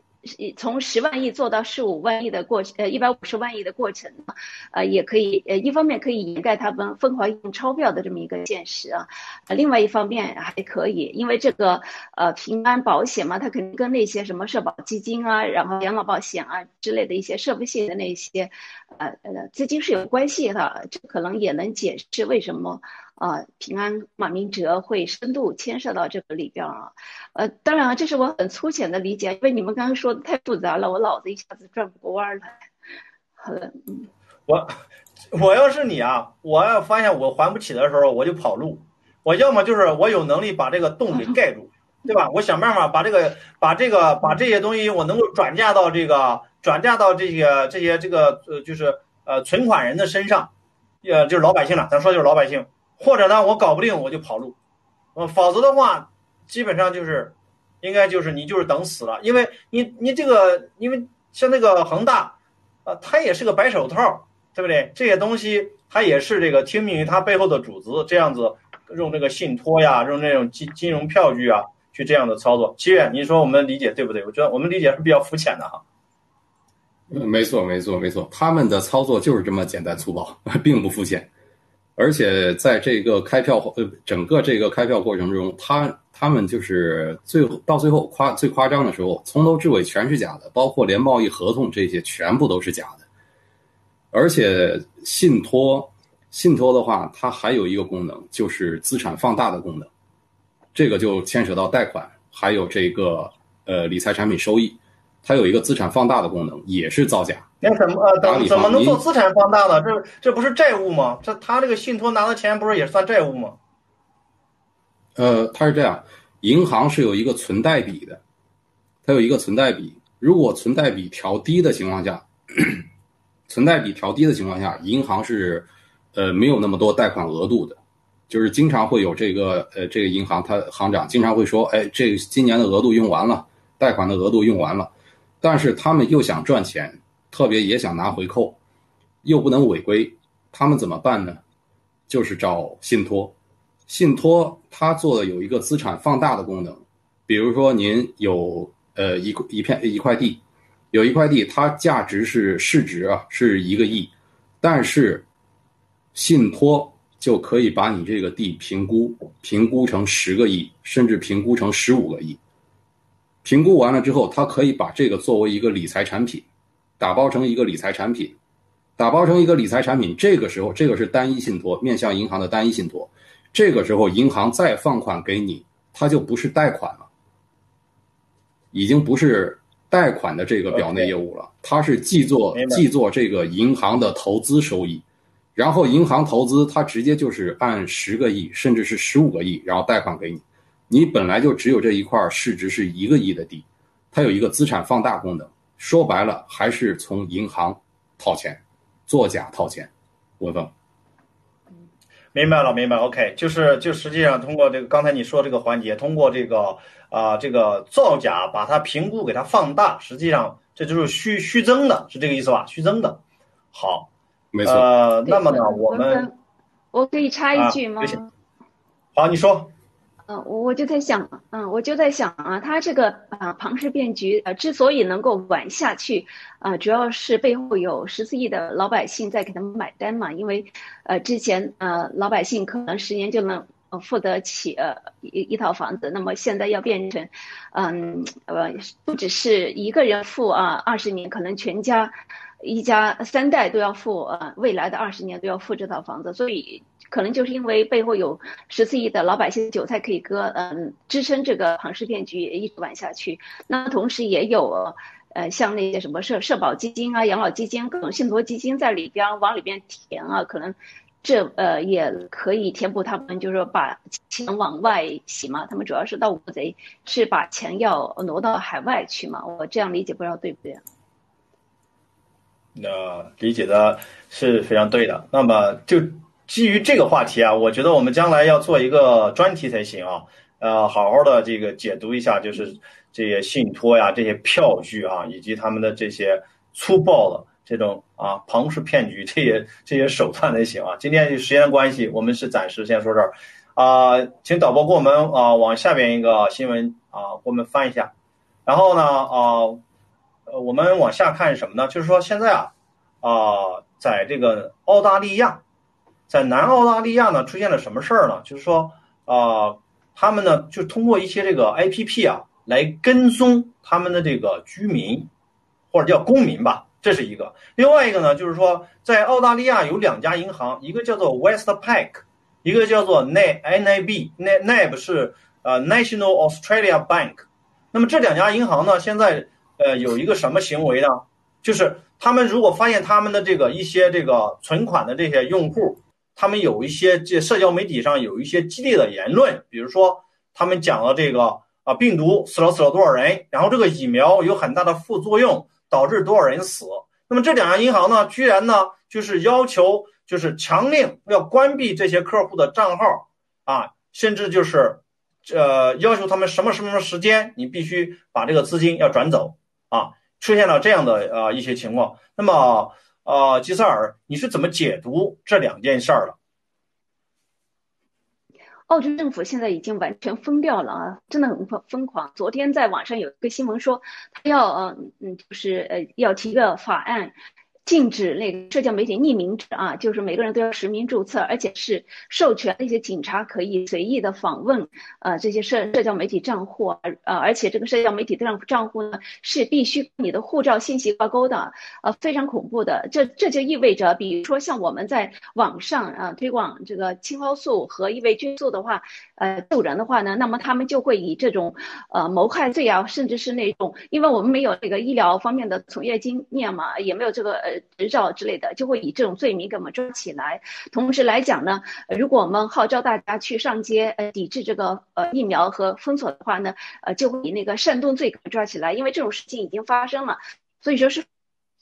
从十万亿做到十五万亿的过程，呃，一百五十万亿的过程呢，呃，也可以，呃，一方面可以掩盖他们疯狂印钞票的这么一个现实啊，呃，另外一方面还可以，因为这个呃平安保险嘛，它肯定跟那些什么社保基金啊，然后养老保险啊之类的一些社会性的那些，呃呃资金是有关系的，这可能也能解释为什么。啊，平安马明哲会深度牵涉到这个里边啊，呃，当然啊，这是我很粗浅的理解，因为你们刚刚说的太复杂了，我脑子一下子转不过弯来。好的，嗯，我我要是你啊，我要发现我还不起的时候，我就跑路，我要么就是我有能力把这个洞给盖住，对吧？我想办法把这个把这个把这些东西我能够转嫁到这个转嫁到这些这些这个呃就是呃存款人的身上，呃就是老百姓了，咱说就是老百姓。或者呢，我搞不定我就跑路，呃，否则的话，基本上就是，应该就是你就是等死了，因为你你这个，因为像那个恒大，呃，它也是个白手套，对不对？这些东西它也是这个听命于它背后的主子，这样子用这个信托呀，用那种金金融票据啊，去这样的操作。七月，你说我们理解对不对？我觉得我们理解是比较肤浅的哈。嗯，没错，没错，没错，他们的操作就是这么简单粗暴，并不肤浅。而且在这个开票呃整个这个开票过程中，他他们就是最后到最后夸最夸张的时候，从头至尾全是假的，包括连贸易合同这些全部都是假的。而且信托信托的话，它还有一个功能，就是资产放大的功能，这个就牵扯到贷款，还有这个呃理财产品收益。它有一个资产放大的功能，也是造假。那怎么呃，怎怎么能做资产放大呢？这这不是债务吗？这他这个信托拿的钱不是也算债务吗？呃，它是这样，银行是有一个存贷比的，它有一个存贷比。如果存贷比调低的情况下，存贷比调低的情况下，银行是呃没有那么多贷款额度的，就是经常会有这个呃这个银行它行长经常会说，哎，这今年的额度用完了，贷款的额度用完了。但是他们又想赚钱，特别也想拿回扣，又不能违规，他们怎么办呢？就是找信托，信托它做的有一个资产放大的功能，比如说您有呃一一片一块地，有一块地它价值是市值啊是一个亿，但是信托就可以把你这个地评估评估成十个亿，甚至评估成十五个亿。评估完了之后，他可以把这个作为一个理财产品，打包成一个理财产品，打包成一个理财产品。这个时候，这个是单一信托，面向银行的单一信托。这个时候，银行再放款给你，它就不是贷款了，已经不是贷款的这个表内业务了，它是既做既做这个银行的投资收益，然后银行投资它直接就是按十个亿，甚至是十五个亿，然后贷款给你。你本来就只有这一块市值是一个亿的地，它有一个资产放大功能。说白了，还是从银行套钱，作假套钱。文峰，明白了，明白。OK，就是就实际上通过这个刚才你说这个环节，通过这个啊这个造假把它评估给它放大，实际上这就是虚虚增的，是这个意思吧？虚增的。好，没错。呃，那么呢，我们我可以插一句吗？好，你说。嗯，我我就在想，嗯，我就在想啊，他这个啊庞氏骗局呃之所以能够玩下去，啊，主要是背后有十四亿的老百姓在给他们买单嘛。因为，呃，之前呃老百姓可能十年就能付得起呃一一套房子，那么现在要变成，嗯呃不只是一个人付啊，二十年可能全家一家三代都要付啊，未来的二十年都要付这套房子，所以。可能就是因为背后有十四亿的老百姓韭菜可以割，嗯，支撑这个庞氏骗局一直玩下去。那同时也有，呃，像那些什么社社保基金啊、养老基金、各种信托基金在里边往里边填啊，可能这呃也可以填补他们，就是说把钱往外洗嘛。他们主要是盗国贼，是把钱要挪到海外去嘛。我这样理解不知道对不对？那理解的是非常对的。那么就。基于这个话题啊，我觉得我们将来要做一个专题才行啊，呃，好好的这个解读一下，就是这些信托呀、这些票据啊，以及他们的这些粗暴的这种啊庞氏骗局这些这些手段才行啊。今天时间关系，我们是暂时先说这儿啊，请导播给我们啊往下边一个新闻啊给我们翻一下，然后呢啊呃我们往下看什么呢？就是说现在啊啊在这个澳大利亚。在南澳大利亚呢，出现了什么事儿呢？就是说，啊，他们呢就通过一些这个 A P P 啊，来跟踪他们的这个居民，或者叫公民吧，这是一个。另外一个呢，就是说，在澳大利亚有两家银行，一个叫做 Westpac，一个叫做 N N A B，N NAB 是呃 National Australia Bank。那么这两家银行呢，现在呃有一个什么行为呢？就是他们如果发现他们的这个一些这个存款的这些用户。他们有一些这社交媒体上有一些激烈的言论，比如说他们讲了这个啊病毒死了死了多少人，然后这个疫苗有很大的副作用，导致多少人死。那么这两家银行呢，居然呢就是要求就是强令要关闭这些客户的账号啊，甚至就是呃要求他们什么什么时间你必须把这个资金要转走啊，出现了这样的呃一些情况。那么。啊，吉塞尔，你是怎么解读这两件事儿的？澳洲政府现在已经完全疯掉了啊，真的很疯疯狂。昨天在网上有一个新闻说，他要呃嗯，就是呃要提个法案。禁止那个社交媒体匿名啊，就是每个人都要实名注册，而且是授权那些警察可以随意的访问呃这些社社交媒体账户，呃而且这个社交媒体账账户呢是必须你的护照信息挂钩的，呃非常恐怖的。这这就意味着，比如说像我们在网上啊推广这个青蒿素和异维菌素的话，呃救人的话呢，那么他们就会以这种呃谋害罪啊，甚至是那种，因为我们没有这个医疗方面的从业经验嘛，也没有这个呃。执照之类的，就会以这种罪名给我们抓起来。同时来讲呢，如果我们号召大家去上街，呃，抵制这个呃疫苗和封锁的话呢，呃，就会以那个煽动罪给抓起来。因为这种事情已经发生了，所以说是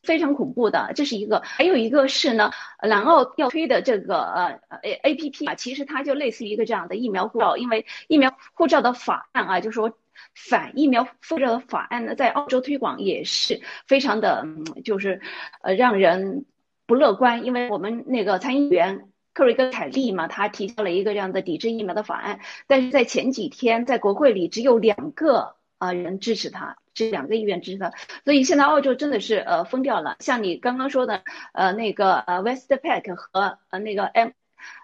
非常恐怖的。这是一个，还有一个是呢，南澳要推的这个呃 A A P P 啊，其实它就类似于一个这样的疫苗护照，因为疫苗护照的法案啊，就说。反疫苗护照的法案呢，在澳洲推广也是非常的，就是呃让人不乐观，因为我们那个参议员克瑞格凯利嘛，他提交了一个这样的抵制疫苗的法案，但是在前几天在国会里只有两个啊人支持他，这两个议院支持的，所以现在澳洲真的是呃疯掉了。像你刚刚说的呃那个呃 Westpac 和呃那个 M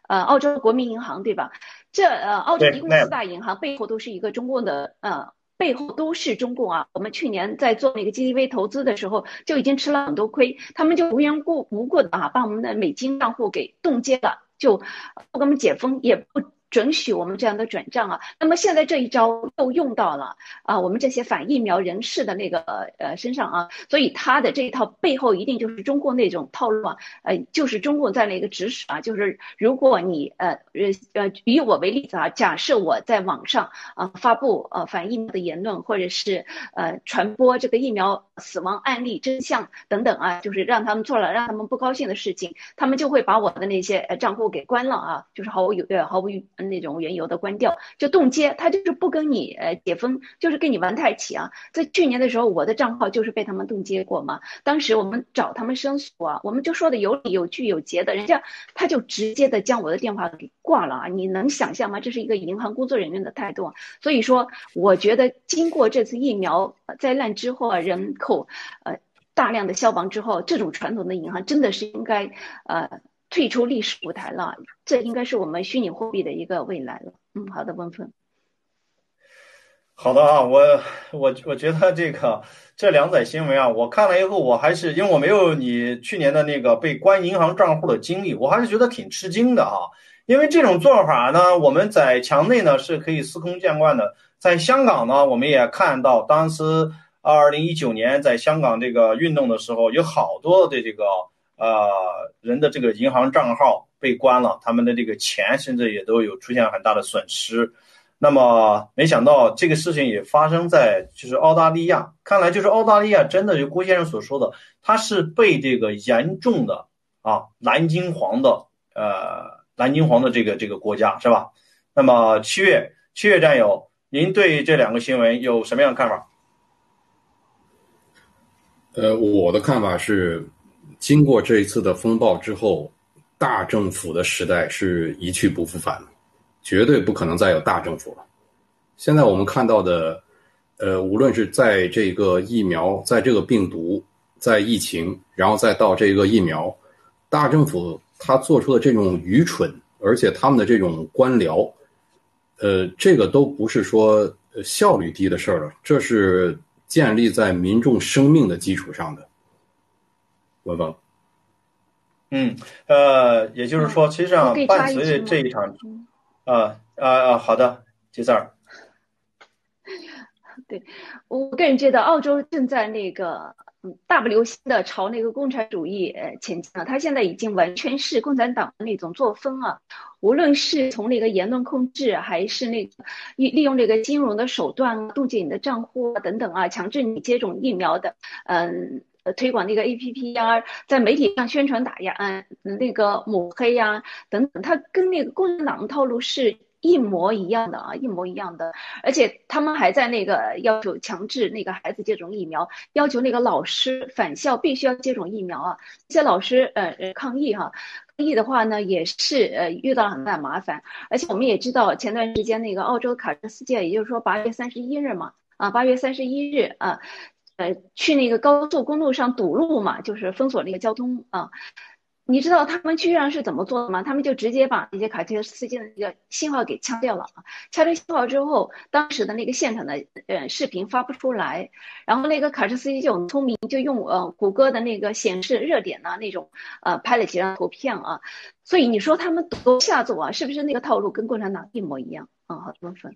呃澳洲国民银行对吧？这呃，澳洲一共四大银行背后都是一个中共的，呃，背后都是中共啊。我们去年在做那个 GDV 投资的时候，就已经吃了很多亏，他们就无缘故无故的啊，把我们的美金账户给冻结了，就不给我们解封，也不。准许我们这样的转账啊，那么现在这一招又用到了啊，我们这些反疫苗人士的那个呃身上啊，所以他的这一套背后一定就是中共那种套路啊，呃，就是中共在那个指使啊，就是如果你呃呃呃以我为例子啊，假设我在网上啊发布呃反疫苗的言论，或者是呃传播这个疫苗死亡案例真相等等啊，就是让他们做了让他们不高兴的事情，他们就会把我的那些账户给关了啊，就是毫无有呃毫无。那种原油的关掉就冻结，他就是不跟你呃解封，就是跟你玩太起啊！在去年的时候，我的账号就是被他们冻结过嘛。当时我们找他们申诉啊，我们就说的有理有据有节的，人家他就直接的将我的电话给挂了啊！你能想象吗？这是一个银行工作人员的态度。所以说，我觉得经过这次疫苗灾难之后啊，人口呃大量的消亡之后，这种传统的银行真的是应该呃。退出历史舞台了，这应该是我们虚拟货币的一个未来了。嗯，好的，温芬。好的啊，我我我觉得这个这两载新闻啊，我看了以后，我还是因为我没有你去年的那个被关银行账户的经历，我还是觉得挺吃惊的啊。因为这种做法呢，我们在墙内呢是可以司空见惯的，在香港呢，我们也看到当时二零一九年在香港这个运动的时候，有好多的这个。呃，人的这个银行账号被关了，他们的这个钱甚至也都有出现很大的损失。那么，没想到这个事情也发生在就是澳大利亚。看来就是澳大利亚真的就郭先生所说的，他是被这个严重的啊蓝金黄的呃蓝金黄的这个这个国家是吧？那么七月七月战友，您对这两个新闻有什么样的看法？呃，我的看法是。经过这一次的风暴之后，大政府的时代是一去不复返了，绝对不可能再有大政府了。现在我们看到的，呃，无论是在这个疫苗，在这个病毒，在疫情，然后再到这个疫苗，大政府他做出的这种愚蠢，而且他们的这种官僚，呃，这个都不是说效率低的事儿了，这是建立在民众生命的基础上的。文峰，嗯，呃，也就是说，其实上伴随着这一场，啊啊啊，好的，吉四儿。对我个人觉得，澳洲正在那个嗯大不流星的朝那个共产主义呃前进了。他现在已经完全是共产党的那种作风啊，无论是从那个言论控制，还是那个利利用这个金融的手段冻结你的账户啊等等啊，强制你接种疫苗的，嗯。呃，推广那个 A P P 呀，在媒体上宣传打压，嗯，那个抹黑呀，等等，它跟那个共产党的套路是一模一样的啊，一模一样的，而且他们还在那个要求强制那个孩子接种疫苗，要求那个老师返校必须要接种疫苗啊。这些老师呃抗议哈，抗议的话呢也是呃遇到了很大的麻烦，而且我们也知道前段时间那个澳洲卡车事件，也就是说八月三十一日嘛，啊八月三十一日啊，呃去那个高速公路上堵路嘛，就是封锁那个交通啊。你知道他们居然是怎么做的吗？他们就直接把那些卡车司机的那个信号给掐掉了啊！掐掉信号之后，当时的那个现场的呃视频发不出来，然后那个卡车司机就很聪明，就用呃谷歌的那个显示热点呐那种呃拍了几张图片啊。所以你说他们多下作啊？是不是那个套路跟共产党一模一样啊？好多分。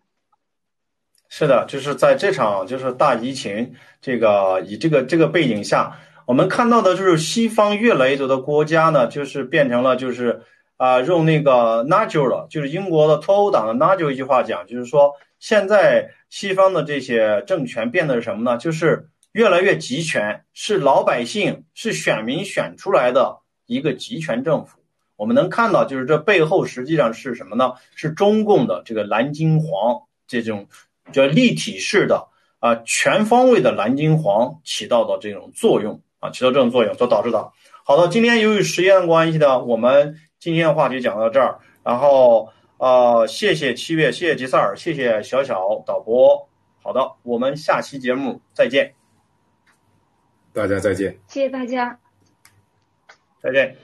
是的，就是在这场就是大疫情这个以这个这个背景下。我们看到的就是西方越来越多的国家呢，就是变成了就是啊，用那个 Nigel 了，就是英国的脱欧党的 Nigel 一句话讲，就是说现在西方的这些政权变得是什么呢？就是越来越集权，是老百姓是选民选出来的一个集权政府。我们能看到，就是这背后实际上是什么呢？是中共的这个蓝金黄这种叫立体式的啊，全方位的蓝金黄起到的这种作用。啊，起到这种作用所导致的。好的，今天由于时间的关系呢，我们今天的话题讲到这儿。然后，呃，谢谢七月，谢谢吉塞尔，谢谢小小导播。好的，我们下期节目再见。大家再见。谢谢大家。再见。